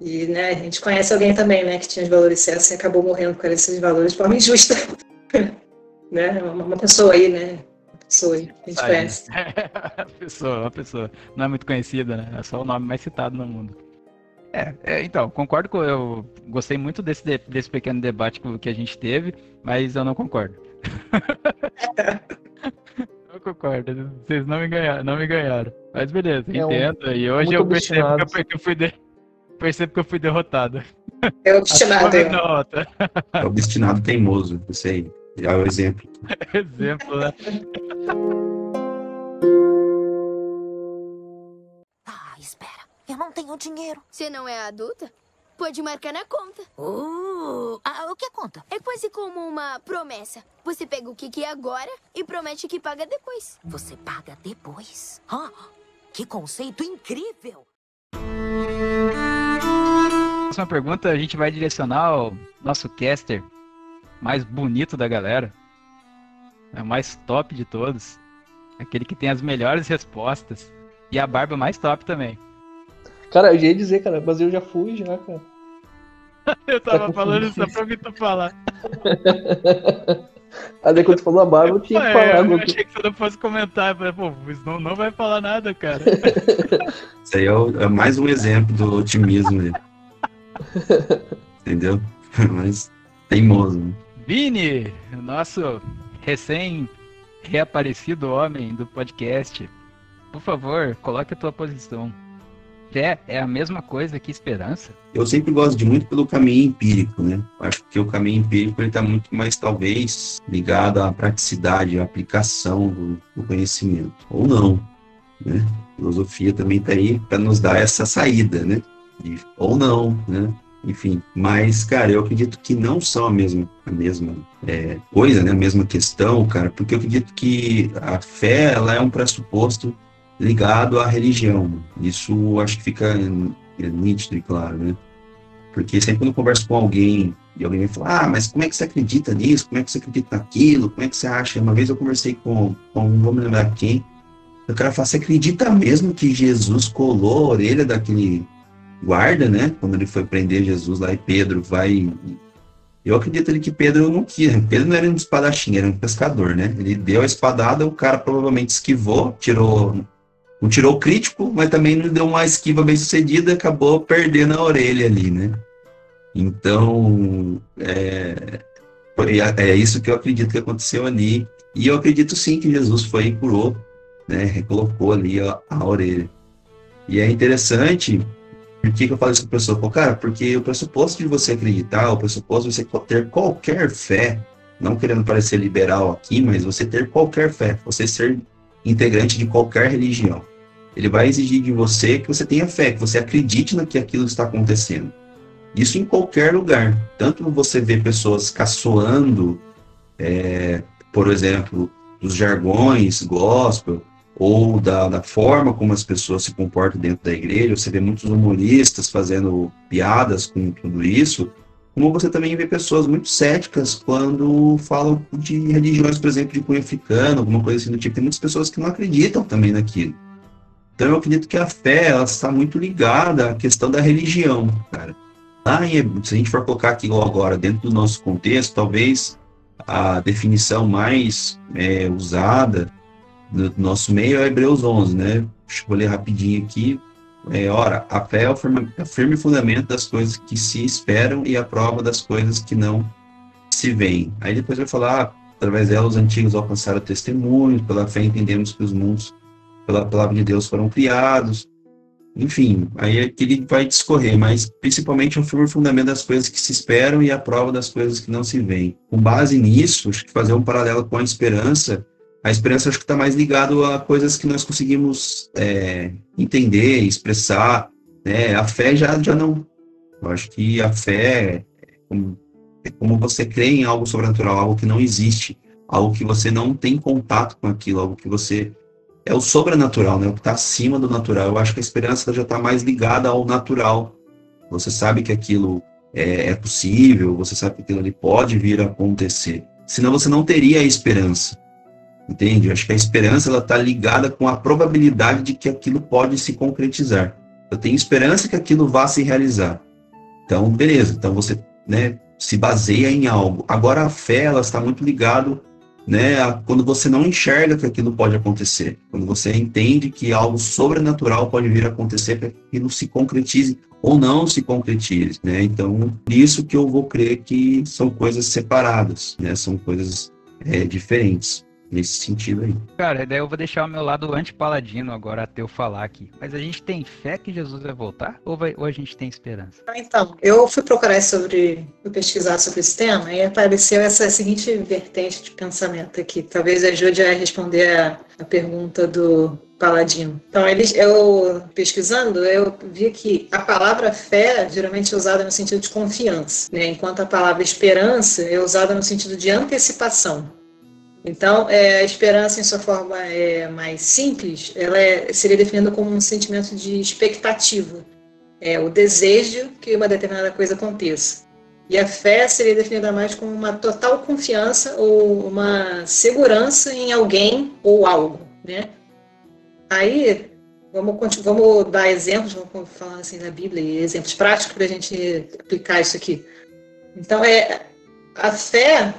E né, a gente conhece alguém também, né, que tinha os valores certos e acabou morrendo por esses valores de forma injusta. né? Uma, uma pessoa aí, né? pessoa aí, a gente conhece. pessoa, uma pessoa. Não é muito conhecida, né? É só o nome mais citado no mundo. É, é, então, concordo com. Eu gostei muito desse, desse pequeno debate que a gente teve, mas eu não concordo. não concordo. Vocês não me ganharam, não me ganharam. Mas beleza, é entendo. Um, e hoje eu percebo que eu, que eu fui de, percebo que eu fui derrotado. É obstinado. É. é obstinado teimoso, isso aí. Já é o exemplo. exemplo, né? Ah, espera. Eu não tenho dinheiro. Você não é adulta? Pode marcar na conta. Uh, ah, o que é conta? É quase como uma promessa. Você pega o que quer agora e promete que paga depois. Você paga depois? Ah, que conceito incrível! Próxima pergunta a gente vai direcionar ao nosso caster mais bonito da galera. É o mais top de todos. Aquele que tem as melhores respostas. E a barba mais top também. Cara, eu ia dizer, cara, mas eu já fui já, cara. eu tava tá falando isso só pra mim tu falar. Aí daí quando tu falou a barba, eu tinha que falar. Eu achei que você não fosse comentar. Eu falei, pô, não, não vai falar nada, cara. Isso aí é, o, é mais um exemplo do otimismo dele. Entendeu? Mas teimoso. Né? Vini, nosso recém-reaparecido homem do podcast, por favor, coloque a tua posição. Fé é a mesma coisa que esperança? Eu sempre gosto de muito pelo caminho empírico, né? Acho que o caminho empírico ele está muito mais, talvez, ligado à praticidade, à aplicação do, do conhecimento. Ou não, né? A filosofia também está aí para nos dar essa saída, né? De, ou não, né? enfim. Mas, cara, eu acredito que não são a mesma, a mesma é, coisa, né? A mesma questão, cara, porque eu acredito que a fé, ela é um pressuposto ligado à religião. Isso acho que fica nítido e claro, né? Porque sempre quando eu converso com alguém e alguém me fala, ah, mas como é que você acredita nisso? Como é que você acredita naquilo? Como é que você acha? Uma vez eu conversei com, com vou me lembrar quem, o cara fala, você acredita mesmo que Jesus colou a orelha daquele guarda, né? Quando ele foi prender Jesus lá e Pedro vai. Eu acredito ali que Pedro não quis. Pedro não era um espadachim, era um pescador, né? Ele deu a espadada, o cara provavelmente esquivou, tirou. Não tirou o crítico, mas também não deu uma esquiva bem sucedida, acabou perdendo a orelha ali, né? Então, é, é isso que eu acredito que aconteceu ali. E eu acredito sim que Jesus foi e curou, né? Recolocou ali a, a orelha. E é interessante por que, que eu falo isso para a pessoa? Cara, porque o pressuposto de você acreditar, o pressuposto de você ter qualquer fé, não querendo parecer liberal aqui, mas você ter qualquer fé, você ser integrante de qualquer religião, ele vai exigir de você que você tenha fé, que você acredite no que aquilo está acontecendo. Isso em qualquer lugar. Tanto você vê pessoas caçoando, é, por exemplo, dos jargões gospel, ou da, da forma como as pessoas se comportam dentro da igreja, você vê muitos humoristas fazendo piadas com tudo isso, como você também vê pessoas muito céticas quando falam de religiões, por exemplo, de cunho africano, alguma coisa assim do tipo. Tem muitas pessoas que não acreditam também naquilo. Então eu acredito que a fé ela está muito ligada à questão da religião, cara. Lá em, se a gente for colocar aqui agora dentro do nosso contexto, talvez a definição mais é, usada no nosso meio é Hebreus 11, né? Deixa eu ler rapidinho aqui. É, ora, a fé é o, firme, é o firme fundamento das coisas que se esperam e a prova das coisas que não se veem. Aí depois vai falar, através dela os antigos alcançaram testemunhos, pela fé entendemos que os mundos pela palavra de Deus foram criados. Enfim, aí é que ele vai discorrer, mas principalmente é o firme fundamento das coisas que se esperam e a prova das coisas que não se veem. Com base nisso, acho que fazer um paralelo com a esperança a esperança acho que está mais ligado a coisas que nós conseguimos é, entender, expressar. Né? A fé já, já não. Eu acho que a fé é como, é como você crê em algo sobrenatural, algo que não existe, algo que você não tem contato com aquilo, algo que você é o sobrenatural, né? O que está acima do natural. Eu acho que a esperança já está mais ligada ao natural. Você sabe que aquilo é, é, possível, você sabe que aquilo ali pode vir a acontecer. Senão você não teria a esperança. Entende? Acho que a esperança ela está ligada com a probabilidade de que aquilo pode se concretizar. Eu tenho esperança que aquilo vá se realizar. Então, beleza. Então você né, se baseia em algo. Agora a fé ela está muito ligado né, a, quando você não enxerga que aquilo pode acontecer, quando você entende que algo sobrenatural pode vir a acontecer para que aquilo se concretize ou não se concretize, né? Então, isso que eu vou crer que são coisas separadas, né? São coisas é, diferentes nesse sentido aí. Cara, daí eu vou deixar o meu lado anti-paladino agora até eu falar aqui. Mas a gente tem fé que Jesus vai voltar? Ou, vai, ou a gente tem esperança? Então, eu fui procurar sobre, fui pesquisar sobre esse tema e apareceu essa seguinte vertente de pensamento aqui. Talvez ajude a responder a, a pergunta do Paladino. Então, eles, eu pesquisando, eu vi que a palavra fé geralmente é usada no sentido de confiança, né? enquanto a palavra esperança é usada no sentido de antecipação. Então, é, a esperança, em sua forma é, mais simples, ela é, seria definida como um sentimento de expectativa, é, o desejo que uma determinada coisa aconteça. E a fé seria definida mais como uma total confiança ou uma segurança em alguém ou algo, né? Aí, vamos, vamos dar exemplos, vamos falar assim da Bíblia, exemplos práticos para a gente aplicar isso aqui. Então, é, a fé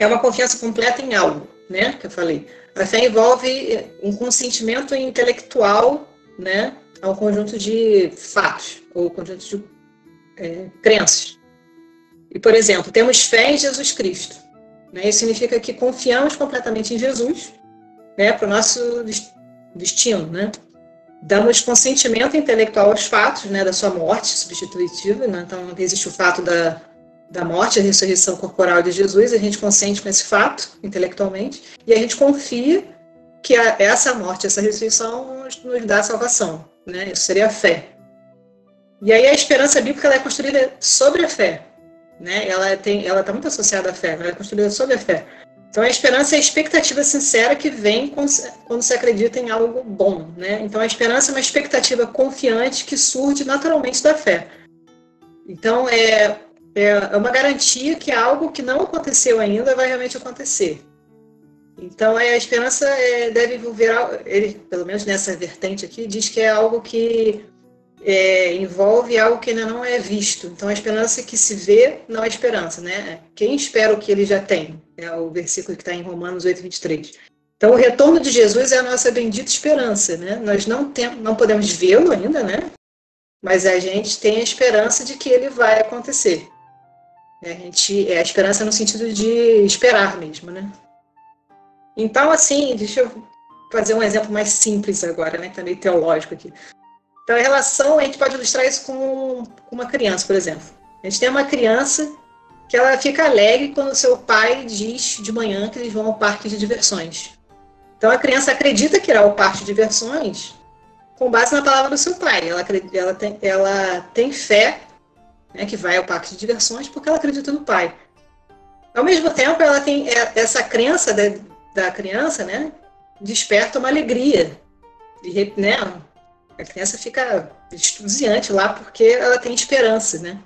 é uma confiança completa em algo, né? Que eu falei. A fé envolve um consentimento intelectual, né? A um conjunto de fatos ou conjunto de é, crenças. E, por exemplo, temos fé em Jesus Cristo. Né? Isso significa que confiamos completamente em Jesus, né? Para o nosso destino, né? Damos consentimento intelectual aos fatos, né? Da sua morte substitutiva, né? Então, existe o fato da da morte e ressurreição corporal de Jesus, a gente consente com esse fato intelectualmente e a gente confia que a, essa morte, essa ressurreição nos, nos dá salvação, né? Isso seria a fé. E aí a esperança bíblica ela é construída sobre a fé, né? Ela tem, ela está muito associada à fé, ela é construída sobre a fé. Então a esperança é a expectativa sincera que vem quando se acredita em algo bom, né? Então a esperança é uma expectativa confiante que surge naturalmente da fé. Então é é, é uma garantia que algo que não aconteceu ainda vai realmente acontecer. Então, é, a esperança é, deve envolver, ele, pelo menos nessa vertente aqui, diz que é algo que é, envolve algo que ainda não é visto. Então, a esperança que se vê não é esperança, né? Quem espera o que ele já tem? É o versículo que está em Romanos 8, 23. Então, o retorno de Jesus é a nossa bendita esperança, né? Nós não, tem, não podemos vê-lo ainda, né? Mas a gente tem a esperança de que ele vai acontecer. A gente, é a esperança no sentido de esperar mesmo, né? Então, assim, deixa eu fazer um exemplo mais simples agora, né? Meio teológico aqui. Então, a relação, a gente pode ilustrar isso com uma criança, por exemplo. A gente tem uma criança que ela fica alegre quando seu pai diz de manhã que eles vão ao parque de diversões. Então, a criança acredita que irá ao parque de diversões com base na palavra do seu pai. Ela, ela, tem, ela tem fé né, que vai ao parque de diversões porque ela acredita no pai. Ao mesmo tempo, ela tem essa crença da, da criança, né, desperta uma alegria. De, né? A criança fica estudiante lá porque ela tem esperança, né?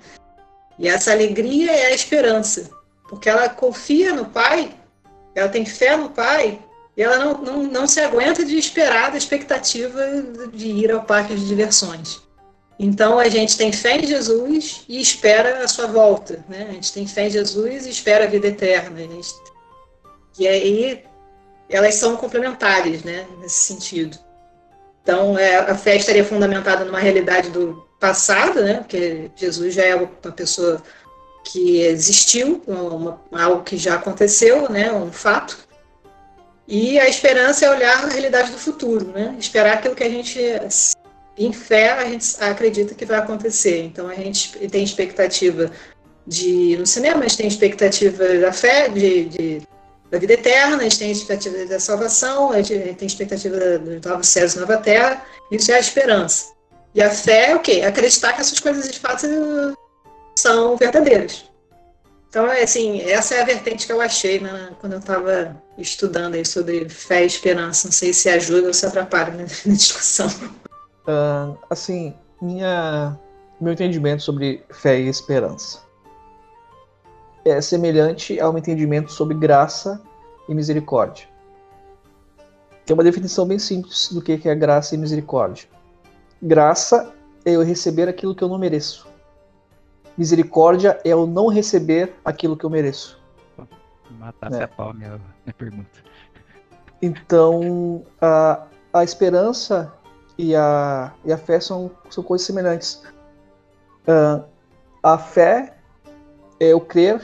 E essa alegria é a esperança, porque ela confia no pai, ela tem fé no pai, e ela não, não, não se aguenta de esperar da expectativa de ir ao parque de diversões. Então a gente tem fé em Jesus e espera a sua volta, né? A gente tem fé em Jesus e espera a vida eterna. A gente... E aí elas são complementares, né? Nesse sentido. Então é, a fé estaria fundamentada numa realidade do passado, né? Porque Jesus já é uma pessoa que existiu, uma, algo que já aconteceu, né? Um fato. E a esperança é olhar a realidade do futuro, né? Esperar aquilo que a gente em fé a gente acredita que vai acontecer. Então a gente tem expectativa de no cinema, a gente tem expectativa da fé, de, de da vida eterna, a gente tem expectativa da salvação, a gente tem expectativa do novo céus e nova terra. Isso é a esperança. E a fé é o quê? Acreditar que essas coisas de fato são verdadeiras. Então, é assim, essa é a vertente que eu achei né, quando eu estava estudando aí sobre fé e esperança. Não sei se ajuda ou se atrapalha na discussão. Uh, assim, minha, meu entendimento sobre fé e esperança é semelhante ao entendimento sobre graça e misericórdia. Tem uma definição bem simples do que é graça e misericórdia. Graça é eu receber aquilo que eu não mereço. Misericórdia é eu não receber aquilo que eu mereço. Matasse é. a pau minha, minha pergunta. Então, a, a esperança e a, e a fé são, são coisas semelhantes. Uh, a fé é eu crer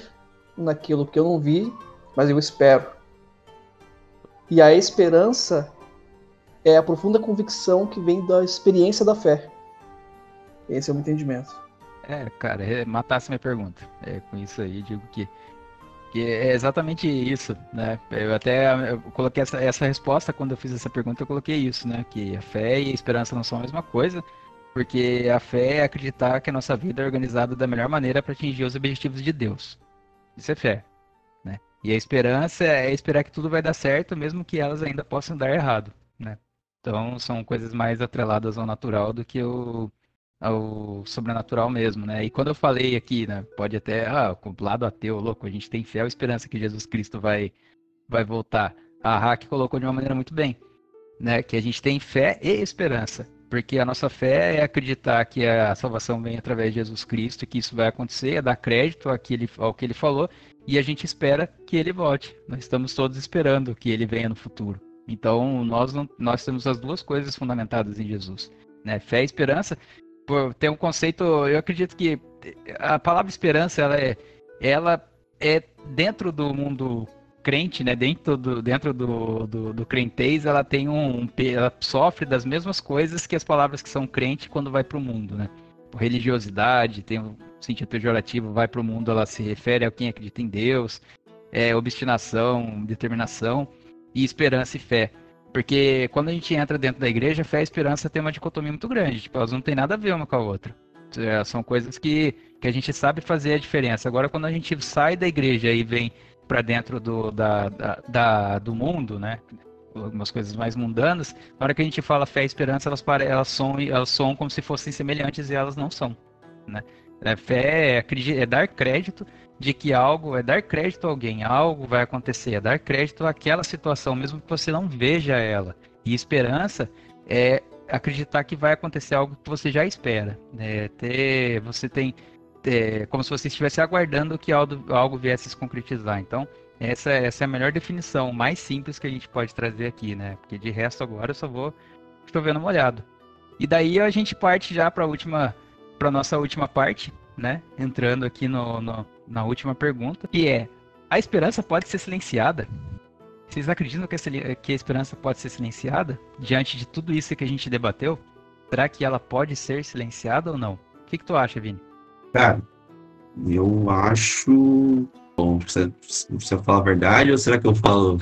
naquilo que eu não vi, mas eu espero. E a esperança é a profunda convicção que vem da experiência da fé. Esse é o meu entendimento. É, cara, é, matasse minha pergunta. É, com isso aí, digo que é exatamente isso, né? Eu até eu coloquei essa, essa resposta quando eu fiz essa pergunta, eu coloquei isso, né? Que a fé e a esperança não são a mesma coisa, porque a fé é acreditar que a nossa vida é organizada da melhor maneira para atingir os objetivos de Deus. Isso é fé, né? E a esperança é esperar que tudo vai dar certo, mesmo que elas ainda possam dar errado, né? Então são coisas mais atreladas ao natural do que o ao sobrenatural mesmo, né? E quando eu falei aqui, né, pode até, ah, o lado ateu, louco, a gente tem fé e esperança que Jesus Cristo vai vai voltar. A Hack colocou de uma maneira muito bem, né, que a gente tem fé e esperança, porque a nossa fé é acreditar que a salvação vem através de Jesus Cristo, que isso vai acontecer, é dar crédito ao que ele, ao que ele falou, e a gente espera que ele volte. Nós estamos todos esperando que ele venha no futuro. Então, nós não, nós temos as duas coisas fundamentadas em Jesus, né? Fé e esperança, tem um conceito, eu acredito que a palavra esperança, ela é, ela é dentro do mundo crente, né, dentro do, dentro do, do, do crentez, ela tem um, ela sofre das mesmas coisas que as palavras que são crente quando vai para o mundo, né? Religiosidade, tem um sentido pejorativo, vai para o mundo, ela se refere a quem acredita em Deus, é, obstinação, determinação e esperança e fé. Porque quando a gente entra dentro da igreja, fé e esperança tem uma dicotomia muito grande. Tipo, elas não têm nada a ver uma com a outra. É, são coisas que, que a gente sabe fazer a diferença. Agora, quando a gente sai da igreja e vem para dentro do, da, da, da, do mundo, né? Algumas coisas mais mundanas, na hora que a gente fala fé e esperança, elas, elas, são, elas são como se fossem semelhantes e elas não são. Né? É, fé é, é dar crédito de que algo, é dar crédito a alguém, algo vai acontecer, é dar crédito àquela situação, mesmo que você não veja ela. E esperança é acreditar que vai acontecer algo que você já espera. Né? Ter, você tem é, como se você estivesse aguardando que algo, algo viesse se concretizar. Então, essa, essa é a melhor definição, mais simples que a gente pode trazer aqui, né? Porque de resto agora eu só vou chovendo molhado. E daí a gente parte já para a última, para nossa última parte, né? Entrando aqui no, no, na última pergunta, que é: a esperança pode ser silenciada? Vocês acreditam que a, que a esperança pode ser silenciada diante de tudo isso que a gente debateu? Será que ela pode ser silenciada ou não? O que, que tu acha, Vini? Cara, eu acho Bom, você, você fala a verdade ou será que eu falo?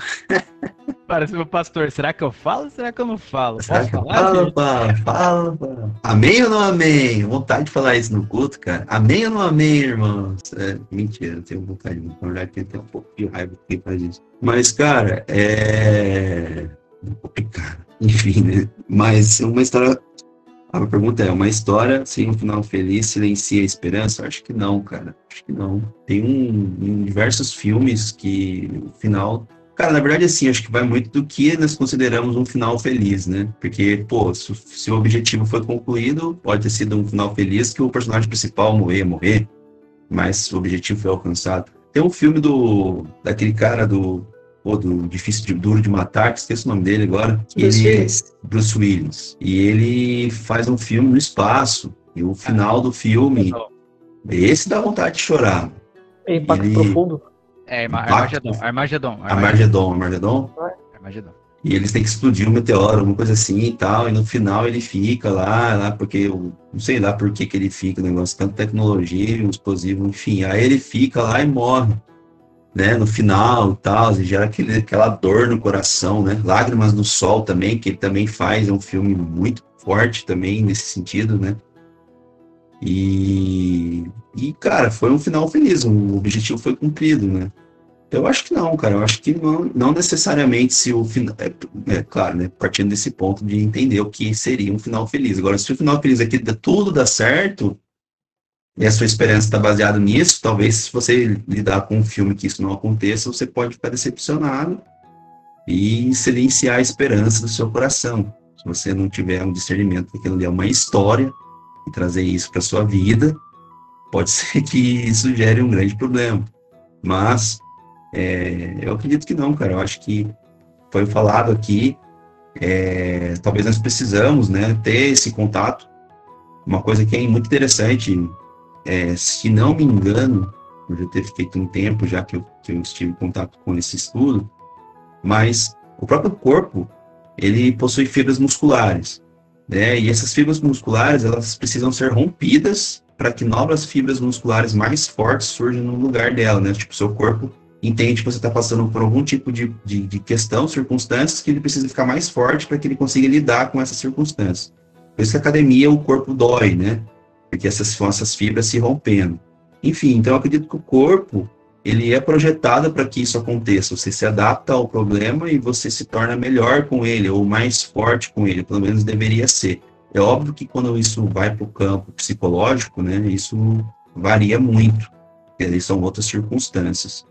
Parece meu pastor, será que eu falo ou será que eu não falo? Será Posso? Fala, pá, fala, pá. Amém ou não amém? Vontade de falar isso no culto, cara. Amém ou não amém, irmãos? É, mentira, eu tenho vontade. Na verdade, tem até um pouco de raiva que faz isso. Mas, cara, é. complicado. Enfim, né? Mas uma história. A pergunta é: uma história sem um final feliz silencia a esperança? Acho que não, cara. Acho que não. Tem um, diversos filmes que o final. Cara, na verdade, assim, acho que vai muito do que nós consideramos um final feliz, né? Porque, pô, se, se o objetivo foi concluído, pode ter sido um final feliz que o personagem principal morrer, morrer, mas o objetivo foi alcançado. Tem um filme do daquele cara do pô, do Difícil de Duro de Matar, que esqueci o nome dele agora. Bruce ele, Willis. Bruce Willis. E ele faz um filme no espaço. E o final do filme, esse dá vontade de chorar. É impacto Ele- profundo. É. Armagedon. Armagedon. Armagedon, Armagedon. Armagedon. E eles têm que explodir um meteoro, alguma coisa assim e tal. E no final ele fica lá, lá porque eu não sei lá por que, que ele fica, o negócio, tanto tecnologia, um explosivo, enfim. Aí ele fica lá e morre, né? No final e tal, gera aquele, aquela dor no coração, né? Lágrimas no Sol também, que ele também faz, é um filme muito forte também nesse sentido, né? E, e cara, foi um final feliz, o objetivo foi cumprido, né? Eu acho que não, cara. Eu acho que não, não necessariamente se o final. É, é claro, né? Partindo desse ponto de entender o que seria um final feliz. Agora, se o final feliz aqui dá- tudo dá certo, e a sua esperança está baseada nisso, talvez se você lidar com um filme que isso não aconteça, você pode ficar decepcionado e silenciar a esperança do seu coração. Se você não tiver um discernimento que aquilo ali é uma história e trazer isso para sua vida, pode ser que isso gere um grande problema. Mas é, eu acredito que não, cara. Eu acho que foi falado aqui. é, talvez nós precisamos, né, ter esse contato. Uma coisa que é muito interessante, é, se não me engano, eu já ter feito um tempo já que eu, que eu estive em contato com esse estudo, mas o próprio corpo ele possui fibras musculares, né? E essas fibras musculares elas precisam ser rompidas para que novas fibras musculares mais fortes surjam no lugar dela, né? Tipo, seu corpo entende que você está passando por algum tipo de, de, de questão, circunstâncias, que ele precisa ficar mais forte para que ele consiga lidar com essas circunstâncias. Por isso que a academia, o corpo dói, né? Porque essas são essas fibras se rompendo. Enfim, então eu acredito que o corpo, ele é projetado para que isso aconteça. Você se adapta ao problema e você se torna melhor com ele, ou mais forte com ele, pelo menos deveria ser. É óbvio que quando isso vai para o campo psicológico, né, isso varia muito. ali são outras circunstâncias.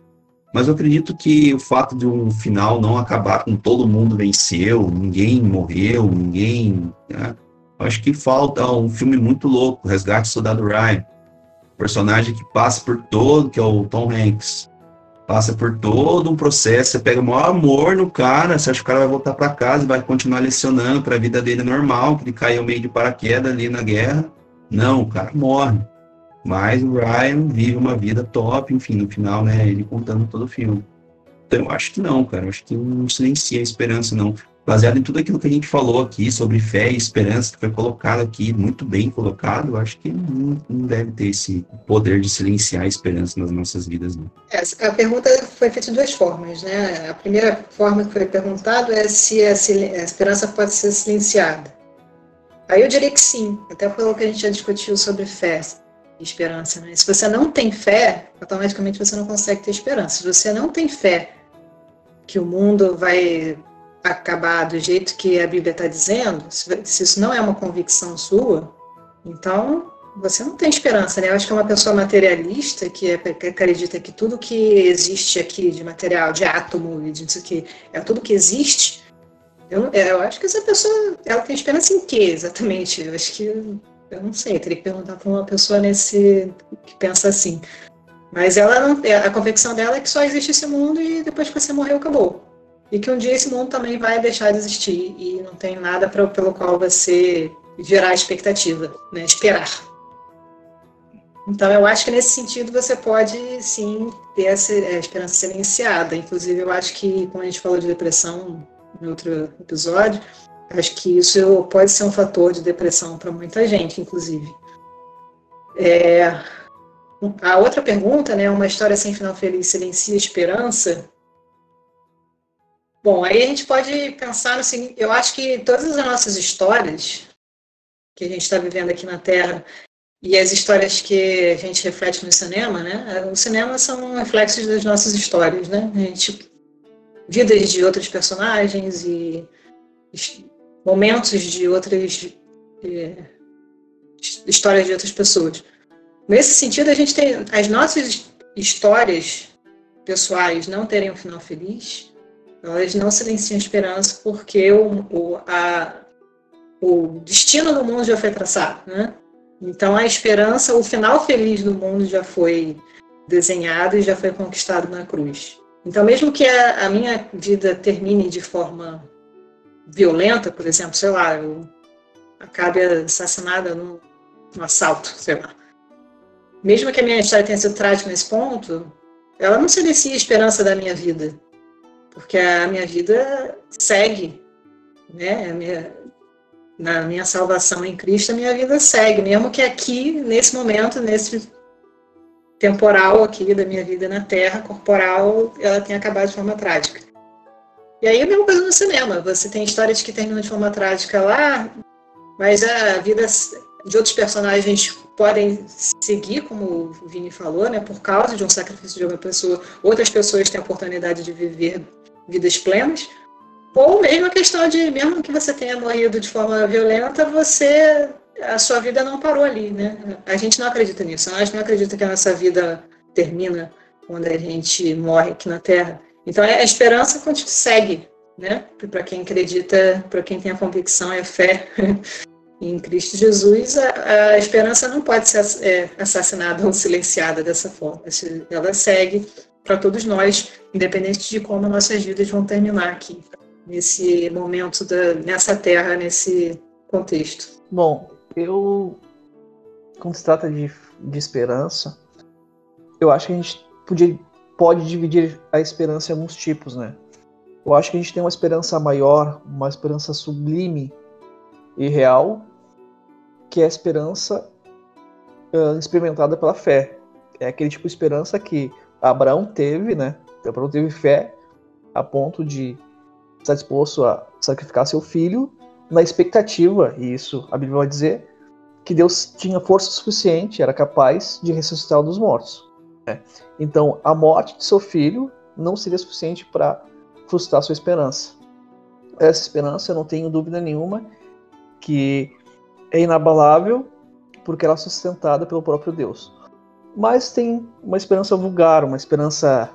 Mas eu acredito que o fato de um final não acabar com todo mundo venceu, ninguém morreu, ninguém. né? Acho que falta um filme muito louco, Resgate do Soldado Ryan. Personagem que passa por todo, que é o Tom Hanks. Passa por todo um processo, você pega o maior amor no cara, você acha que o cara vai voltar para casa e vai continuar lecionando para a vida dele normal, que ele caiu meio de paraquedas ali na guerra. Não, o cara morre. Mas o Ryan vive uma vida top, enfim, no final, né, ele contando todo o filme. Então eu acho que não, cara, eu acho que não silencia a esperança, não. Baseado em tudo aquilo que a gente falou aqui sobre fé e esperança, que foi colocado aqui, muito bem colocado, acho que não, não deve ter esse poder de silenciar a esperança nas nossas vidas, não. Essa- A pergunta foi feita de duas formas, né? A primeira forma que foi perguntado é se a, a esperança pode ser silenciada. Aí eu diria que sim, até pelo que a gente já discutiu sobre fé e esperança. Né? Se você não tem fé, automaticamente você não consegue ter esperança. Se você não tem fé que o mundo vai acabar do jeito que a Bíblia está dizendo, se isso não é uma convicção sua, então você não tem esperança, né? Eu acho que é uma pessoa materialista que, é- que acredita que tudo que existe aqui de material, de átomo e de não sei o que, é tudo que existe. Eu, não- eu acho que essa pessoa, ela tem esperança em quê exatamente? Eu acho que, eu não sei, teria que perguntar para uma pessoa nesse que pensa assim. Mas ela não, a convicção dela é que só existe esse mundo e depois que você morreu, acabou. E que um dia esse mundo também vai deixar de existir e não tem nada pra, pelo qual você gerar expectativa, né? Esperar. Então, eu acho que nesse sentido você pode sim ter essa é, esperança silenciada. Inclusive, eu acho que, como a gente falou de depressão em outro episódio, acho que isso pode ser um fator de depressão para muita gente, inclusive. É, a outra pergunta, né, uma história sem final feliz silencia a esperança? Bom, aí a gente pode pensar no seguinte: eu acho que todas as nossas histórias que a gente está vivendo aqui na Terra e as histórias que a gente reflete no cinema, né? O cinema são reflexos das nossas histórias, né? A gente vidas de outros personagens e momentos de outras é, histórias de outras pessoas. Nesse sentido, a gente tem as nossas histórias pessoais não terem um final feliz, elas não silenciam a esperança porque o, o, a, o destino do mundo já foi traçado, né? Então a esperança, o final feliz do mundo já foi desenhado e já foi conquistado na cruz. Então mesmo que a, a minha vida termine de forma violenta, por exemplo, sei lá, eu acabe assassinada num, num assalto, sei lá. Mesmo que a minha história tenha sido trágica nesse ponto, ela não silencia a esperança da minha vida, porque a minha vida segue, né? Minha, na minha salvação em Cristo, a minha vida segue, mesmo que aqui, nesse momento, nesse temporal aqui da minha vida na Terra, corporal, ela tenha acabado de forma trágica. E aí a mesma coisa no cinema, você tem histórias que terminam de forma trágica lá, mas a vida de outros personagens podem seguir, como o Vini falou, né, por causa de um sacrifício de uma pessoa. Outras pessoas têm a oportunidade de viver vidas plenas. Ou mesmo a questão de, mesmo que você tenha morrido de forma violenta, você a sua vida não parou ali, né? A gente não acredita nisso. Gente não acredita que a nossa vida termina quando a gente morre aqui na Terra. Então a esperança segue, né? Para quem acredita, para quem tem a convicção e a fé em Cristo Jesus, a, a esperança não pode ser é, assassinada ou silenciada dessa forma. Ela segue para todos nós, independente de como nossas vidas vão terminar aqui, nesse momento, da, nessa terra, nesse contexto. Bom, eu, quando se trata de, de esperança, eu acho que a gente podia, pode dividir a esperança em alguns tipos, né? Eu acho que a gente tem uma esperança maior, uma esperança sublime e real, que é a esperança uh, experimentada pela fé. É aquele tipo de esperança que Abraão teve, né? Abraão teve fé a ponto de estar disposto a sacrificar seu filho na expectativa, e isso a Bíblia vai dizer, que Deus tinha força suficiente, era capaz de ressuscitar dos mortos. Né? Então, a morte de seu filho não seria suficiente para frustrar sua esperança. Essa esperança, eu não tenho dúvida nenhuma, que é inabalável porque ela é sustentada pelo próprio Deus. Mas tem uma esperança vulgar, uma esperança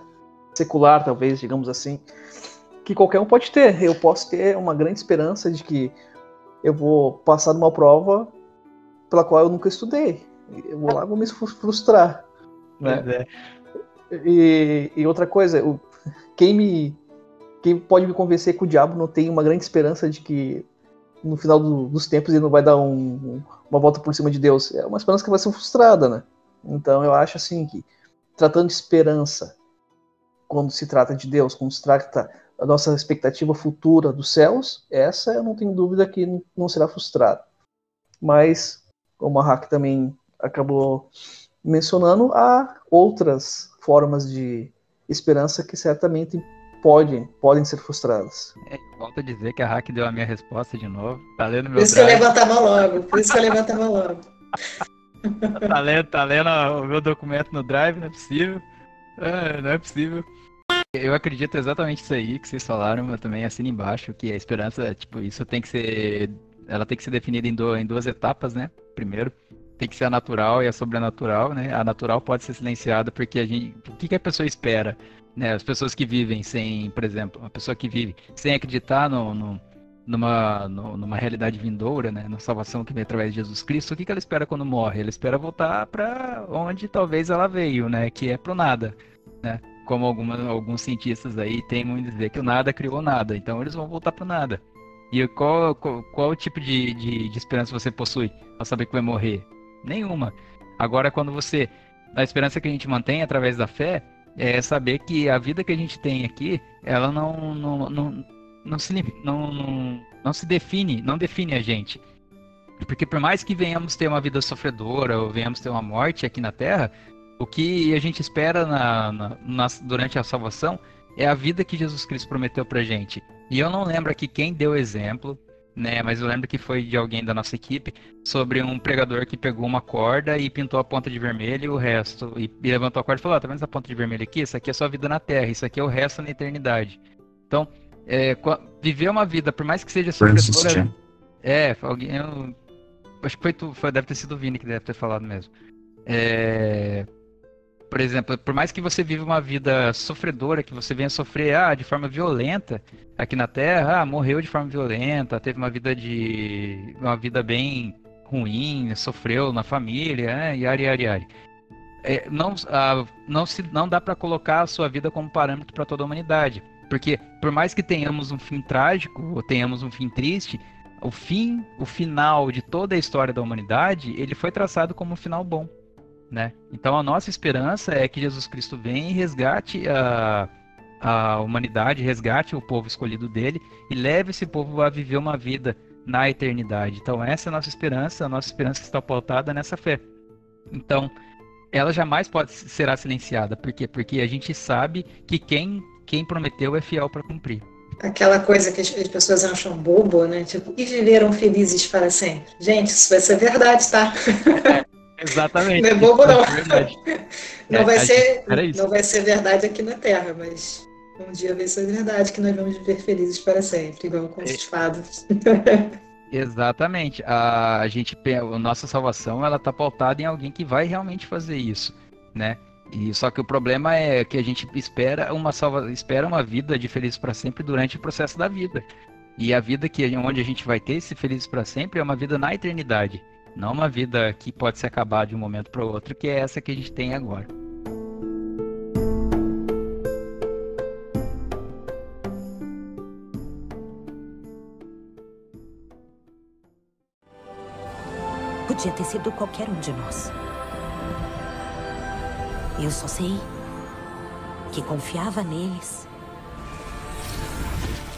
secular, talvez, digamos assim, que qualquer um pode ter. Eu posso ter uma grande esperança de que eu vou passar numa prova pela qual eu nunca estudei. Eu vou lá e vou me frustrar. Né? É. E, e, outra coisa, quem me quem pode me convencer que o diabo não tem uma grande esperança de que no final do, dos tempos ele não vai dar um, uma volta por cima de Deus. É uma esperança que vai ser frustrada, né? Então eu acho assim que, tratando de esperança, quando se trata de Deus, quando se trata da nossa expectativa futura dos céus, essa eu não tenho dúvida que não será frustrada. Mas, como a Hack também acabou mencionando, há outras formas de esperança que certamente podem, podem ser frustradas. É, volto a dizer que a Hack deu a minha resposta de novo. Tá lendo meu Por isso drive. que eu levantava logo. Por isso que eu levantava logo. tá, lendo, tá lendo o meu documento no Drive, não é possível. É, não é possível. Eu acredito exatamente isso aí que vocês falaram, eu também assino embaixo, que a esperança, tipo, isso tem que ser. Ela tem que ser definida em, do, em duas etapas, né? Primeiro, tem que ser a natural e a sobrenatural, né? A natural pode ser silenciada porque a gente. O que, que a pessoa espera? Né? As pessoas que vivem sem, por exemplo, uma pessoa que vive sem acreditar no, no numa, numa realidade vindoura, né, na salvação que vem através de Jesus Cristo, o que, que ela espera quando morre? Ela espera voltar para onde talvez ela veio, né, que é pro nada, né? Como alguma, alguns cientistas aí temem dizer que o nada criou nada, então eles vão voltar pro nada. E qual, qual, qual tipo de, de, de esperança você possui para saber que vai morrer? Nenhuma. Agora, quando você. A esperança que a gente mantém através da fé é saber que a vida que a gente tem aqui, ela não, não, não, não se, não, não, não se define, não define a gente. Porque por mais que venhamos ter uma vida sofredora ou venhamos ter uma morte aqui na Terra, o que a gente espera na, na, na, durante a salvação é a vida que Jesus Cristo prometeu pra gente. E eu não lembro aqui quem deu exemplo, né? Mas eu lembro que foi de alguém da nossa equipe sobre um pregador que pegou uma corda e pintou a ponta de vermelho e o resto. E, e levantou a corda e falou: oh, tá vendo essa ponta de vermelho aqui? Isso aqui é sua vida na Terra, isso aqui é o resto na eternidade. Então, é, viver uma vida, por mais que seja sofredora. É, alguém. Eu, acho que foi tu, foi, deve ter sido o Vini que deve ter falado mesmo. É, por exemplo, por mais que você viva uma vida sofredora, que você venha sofrer ah, de forma violenta aqui na Terra, ah, morreu de forma violenta, teve uma vida de. uma vida bem ruim, sofreu na família, né? Yari, yari, yari. É, não, ah, não, se, não dá para colocar a sua vida como parâmetro para toda a humanidade. Porque por mais que tenhamos um fim trágico ou tenhamos um fim triste, o fim, o final de toda a história da humanidade, ele foi traçado como um final bom. Né? Então a nossa esperança é que Jesus Cristo venha e resgate a, a humanidade, resgate o povo escolhido dele e leve esse povo a viver uma vida na eternidade. Então essa é a nossa esperança, a nossa esperança está pautada nessa fé. Então ela jamais pode será silenciada. Por quê? Porque a gente sabe que quem quem prometeu é fiel para cumprir. Aquela coisa que as pessoas acham bobo, né? Tipo, e viveram felizes para sempre. Gente, isso vai ser verdade, tá? Exatamente. Não é bobo, não. É não, É, vai ser, não vai ser verdade aqui na Terra, mas um dia vai ser verdade que nós vamos viver felizes para sempre, igual com É. os fados. Exatamente. A, gente, a nossa salvação, ela tá pautada em alguém que vai realmente fazer isso, né? E só que o problema é que a gente espera uma salva, espera uma vida de feliz para sempre durante o processo da vida. E a vida que onde a gente vai ter esse feliz para sempre é uma vida na eternidade, não uma vida que pode se acabar de um momento para o outro, que é essa que a gente tem agora. Podia ter sido qualquer um de nós. Eu só sei que confiava neles.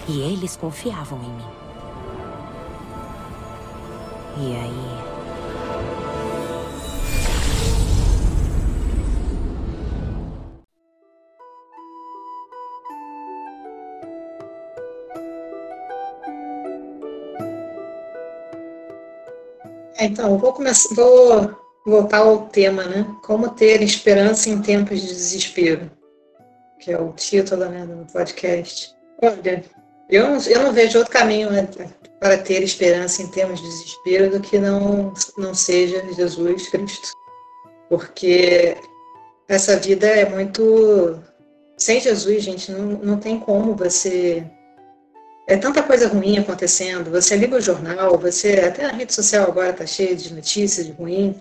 E eles confiavam em mim. E aí. É, Então, vou começar, vou voltar ao tema, né? Como ter esperança em tempos de desespero, que é o título né, do podcast. Olha, eu não, eu não vejo outro caminho né, para ter esperança em tempos de desespero do que não, não seja Jesus Cristo. Porque essa vida é muito. Sem Jesus, gente, não, não tem como você é tanta coisa ruim acontecendo. Você liga o jornal, você até a rede social agora está cheia de notícias de ruim.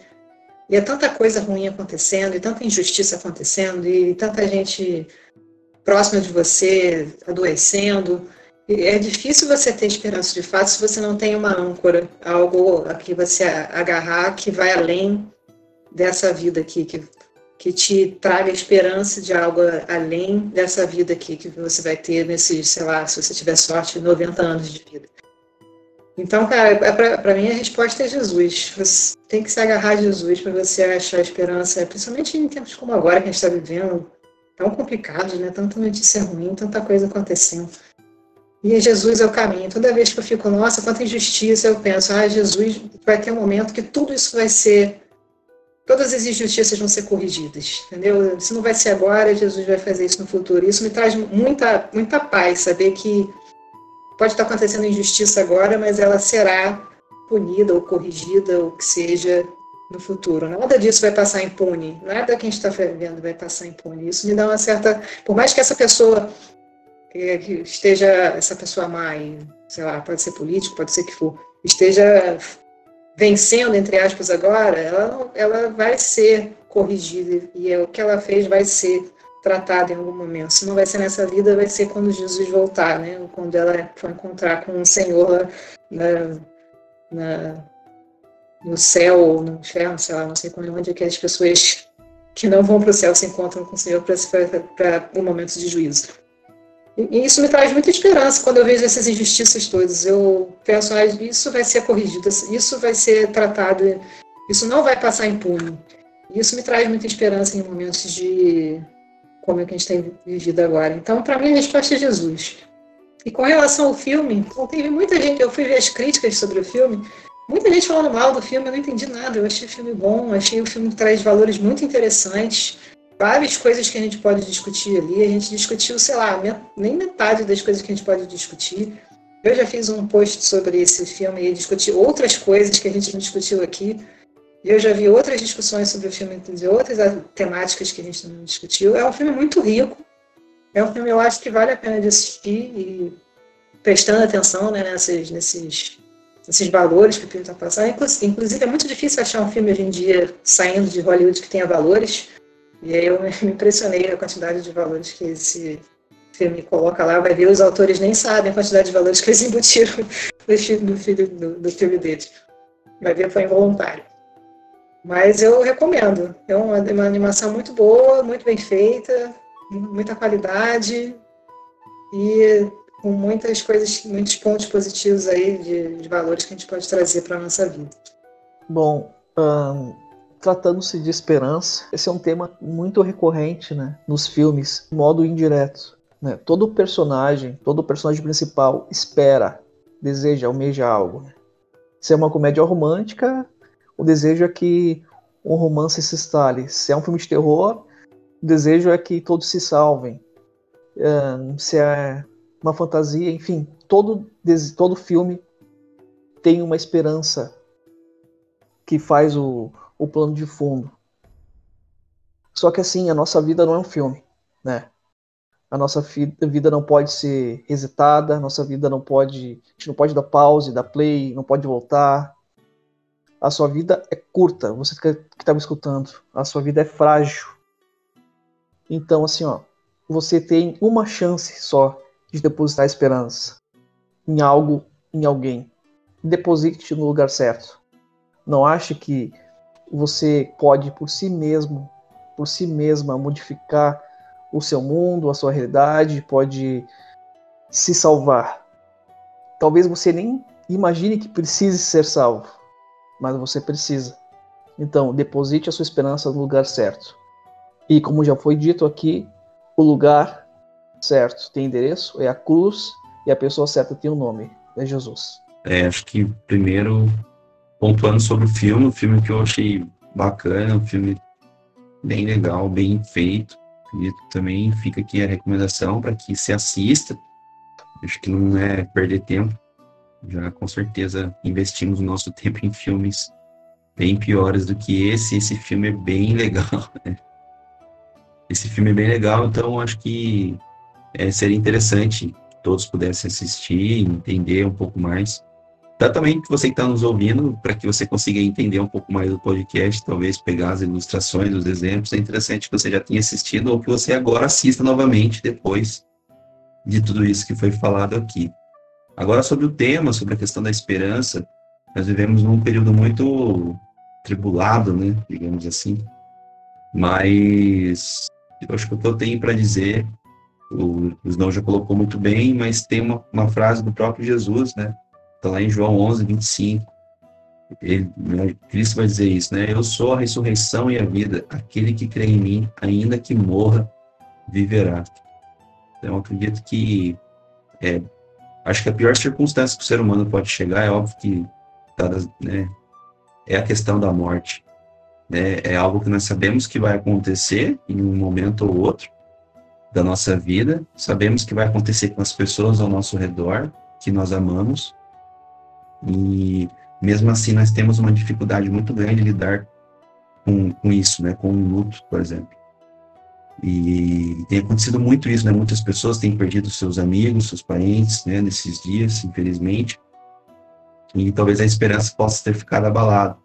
E é tanta coisa ruim acontecendo, e tanta injustiça acontecendo, e tanta gente próxima de você adoecendo. É difícil você ter esperança de fato se você não tem uma âncora, algo a que você agarrar que vai além dessa vida aqui, que, que te traga esperança de algo além dessa vida aqui que você vai ter nesses, sei lá, se você tiver sorte, 90 anos de vida. Então, cara, para mim a resposta é Jesus. Você tem que se agarrar a Jesus para você achar esperança, principalmente em tempos como agora que a gente está vivendo, tão complicados, né? Tanta notícia ruim, tanta coisa acontecendo. E Jesus é o caminho. Toda vez que eu fico, nossa, quanta injustiça, eu penso, ah, Jesus vai ter um momento que tudo isso vai ser todas as injustiças vão ser corrigidas, entendeu? Se não vai ser agora, Jesus vai fazer isso no futuro. Isso me traz muita, muita paz, saber que pode estar acontecendo injustiça agora, mas ela será punida ou corrigida, ou que seja, no futuro. Nada disso vai passar impune, nada que a gente está vivendo vai passar impune. Isso me dá uma certa. Por mais que essa pessoa é, que esteja, essa pessoa má, e, sei lá, pode ser político, pode ser que for, esteja vencendo, entre aspas, agora, ela, ela vai ser corrigida e é, o que ela fez vai ser tratado em algum momento. Se não vai ser nessa vida, vai ser quando Jesus voltar, né? Ou quando ela for encontrar com o Senhor na, na, no céu ou no inferno, sei lá, não sei onde é que as pessoas que não vão para o céu se encontram com o Senhor para um momento de juízo. E isso me traz muita esperança quando eu vejo essas injustiças todas. Eu penso, ah, isso vai ser corrigido, isso vai ser tratado, isso não vai passar impune. Isso me traz muita esperança em momentos de como é que a gente tem vivido agora. Então, para mim, a resposta é Jesus. E com relação ao filme, então, teve muita gente, eu fui ver as críticas sobre o filme, muita gente falando mal do filme, eu não entendi nada. Eu achei o filme bom, achei o filme que traz valores muito interessantes. várias coisas que a gente pode discutir ali. A gente discutiu, sei lá, nem metade das coisas que a gente pode discutir. Eu já fiz um post sobre esse filme e discuti outras coisas que a gente não discutiu aqui. E eu já vi outras discussões sobre o filme de outras temáticas que a gente não discutiu. É um filme muito rico. É um filme, eu acho que vale a pena de assistir e prestando atenção né, nesses, nesses, nesses valores que o filme está passando. Inclusive, é muito difícil achar um filme hoje em dia saindo de Hollywood que tenha valores. E aí eu me impressionei a quantidade de valores que esse filme coloca lá. Vai ver, os autores nem sabem a quantidade de valores que eles embutiram no filme, do, do filme deles. Vai ver, foi involuntário. Mas eu recomendo. É uma, uma animação muito boa, muito bem feita, muita qualidade e com muitas coisas, muitos pontos positivos aí de, de valores que a gente pode trazer para a nossa vida. Bom, um, tratando-se de esperança, esse é um tema muito recorrente né, nos filmes, de modo indireto. Né? Todo personagem, todo personagem principal espera, deseja, almeja algo. Né? Se é uma comédia romântica, o desejo é que um romance se instale. Se é um filme de terror, o desejo é que todos se salvem. se é uma fantasia, enfim, todo, todo filme tem uma esperança que faz o, o plano de fundo. Só que assim, a nossa vida não é um filme, né? A nossa vida não pode ser hesitada, a nossa vida não pode, a gente não pode dar pause, dar play, não pode voltar, a sua vida é curta, você que está me escutando, a sua vida é frágil. Então, assim, ó, você tem uma chance só de depositar esperança em algo, em alguém. Deposite no lugar certo. Não ache que você pode por si mesmo, por si mesma, modificar o seu mundo, a sua realidade, pode se salvar. Talvez você nem imagine que precise ser salvo mas você precisa. Então, deposite a sua esperança no lugar certo. E como já foi dito aqui, o lugar certo tem endereço, é a cruz, e a pessoa certa tem o um nome, é Jesus. É, acho que primeiro, pontuando sobre o filme, o filme que eu achei bacana, um filme bem legal, bem feito. E também fica aqui a recomendação para que se assista. Acho que não é perder tempo já com certeza investimos o nosso tempo em filmes bem piores do que esse. Esse filme é bem legal. Né? Esse filme é bem legal, então acho que é, seria interessante que todos pudessem assistir, entender um pouco mais. Também que você que está nos ouvindo, para que você consiga entender um pouco mais do podcast, talvez pegar as ilustrações, os exemplos, é interessante que você já tenha assistido ou que você agora assista novamente depois de tudo isso que foi falado aqui. Agora, sobre o tema, sobre a questão da esperança, nós vivemos num período muito tribulado, né, digamos assim. Mas eu acho que o que eu tenho para dizer, o Snão já colocou muito bem, mas tem uma, uma frase do próprio Jesus, né? Está lá em João 11, 25. Ele, né, Cristo vai dizer isso, né? Eu sou a ressurreição e a vida. Aquele que crê em mim, ainda que morra, viverá. Então, eu acredito que é, Acho que a pior circunstância que o ser humano pode chegar é óbvio que né, é a questão da morte. Né? É algo que nós sabemos que vai acontecer em um momento ou outro da nossa vida. Sabemos que vai acontecer com as pessoas ao nosso redor, que nós amamos. E mesmo assim nós temos uma dificuldade muito grande de lidar com, com isso, né? com o luto, por exemplo. E tem acontecido muito isso, né? Muitas pessoas têm perdido seus amigos, seus parentes, né? Nesses dias, infelizmente. E talvez a esperança possa ter ficado abalada.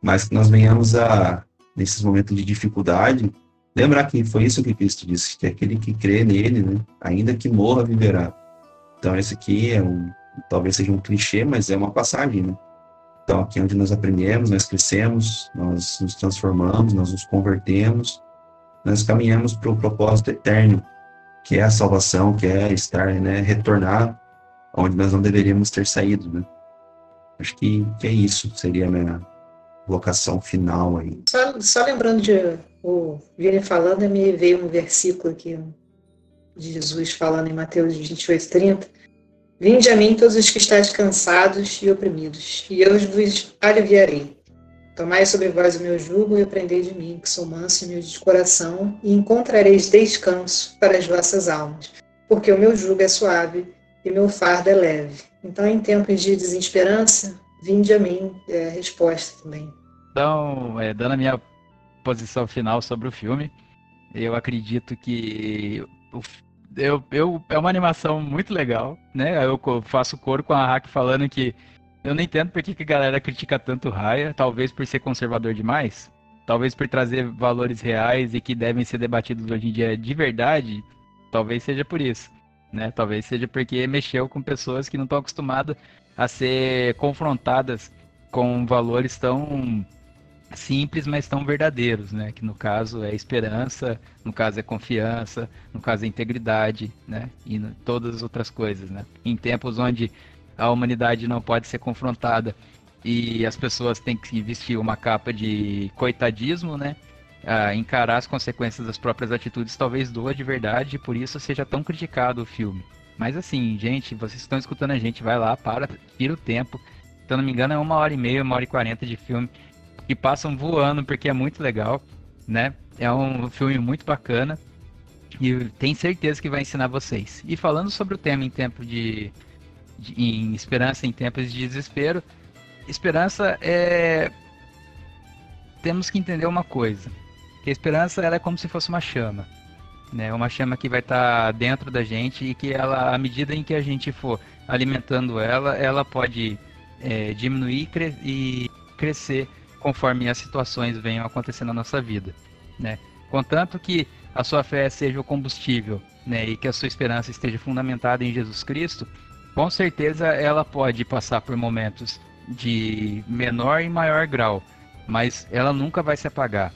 Mas que nós venhamos a, nesses momentos de dificuldade, lembrar que foi isso que Cristo disse, que aquele que crê nele, né? Ainda que morra, viverá. Então, esse aqui é um, talvez seja um clichê, mas é uma passagem, né? Então, aqui é onde nós aprendemos, nós crescemos, nós nos transformamos, nós nos convertemos, nós caminhamos para o propósito eterno, que é a salvação, que é estar, né, retornar onde nós não deveríamos ter saído, né? Acho que, que é isso, seria a minha vocação final aí. Só, só lembrando de o Vini falando, me veio um versículo aqui de Jesus falando em Mateus 28, 30. Vinde a mim todos os que estáis cansados e oprimidos, e eu vos aliviarei. Tomai sobre vós o meu jugo e aprendei de mim, que sou manso e humilde de coração, e encontrareis descanso para as vossas almas, porque o meu jugo é suave e meu fardo é leve. Então, em tempos de desesperança, vinde a mim, é a resposta também. Então, é, dando a minha posição final sobre o filme, eu acredito que o, eu, eu, é uma animação muito legal, né? Eu faço coro com a Hack falando que eu não entendo por que, que a galera critica tanto Raya, talvez por ser conservador demais, talvez por trazer valores reais e que devem ser debatidos hoje em dia de verdade, talvez seja por isso, né? Talvez seja porque mexeu com pessoas que não estão acostumadas a ser confrontadas com valores tão simples, mas tão verdadeiros, né? Que no caso é esperança, no caso é confiança, no caso é integridade, né? E todas as outras coisas, né? Em tempos onde a humanidade não pode ser confrontada e as pessoas têm que vestir uma capa de coitadismo, né? A encarar as consequências das próprias atitudes talvez doa de verdade e por isso seja tão criticado o filme. Mas assim, gente, vocês estão escutando a gente, vai lá, para, tira o tempo. Se eu não me engano, é uma hora e meia, uma hora e quarenta de filme que passam voando porque é muito legal, né? É um filme muito bacana e tenho certeza que vai ensinar vocês. E falando sobre o tema em tempo de em esperança em tempos de desespero. Esperança é. Temos que entender uma coisa: que a esperança ela é como se fosse uma chama. Né? Uma chama que vai estar tá dentro da gente e que ela, à medida em que a gente for alimentando ela, ela pode é, diminuir cre e crescer conforme as situações venham acontecendo na nossa vida. Né? Contanto que a sua fé seja o combustível né, e que a sua esperança esteja fundamentada em Jesus Cristo, com certeza ela pode passar por momentos de menor e maior grau, mas ela nunca vai se apagar,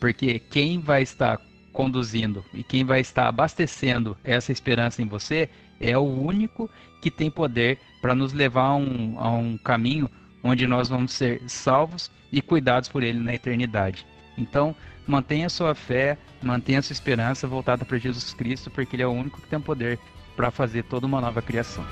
porque quem vai estar conduzindo e quem vai estar abastecendo essa esperança em você é o único que tem poder para nos levar a um, a um caminho onde nós vamos ser salvos e cuidados por Ele na eternidade. Então, mantenha sua fé, mantenha sua esperança voltada para Jesus Cristo, porque Ele é o único que tem poder para fazer toda uma nova criação.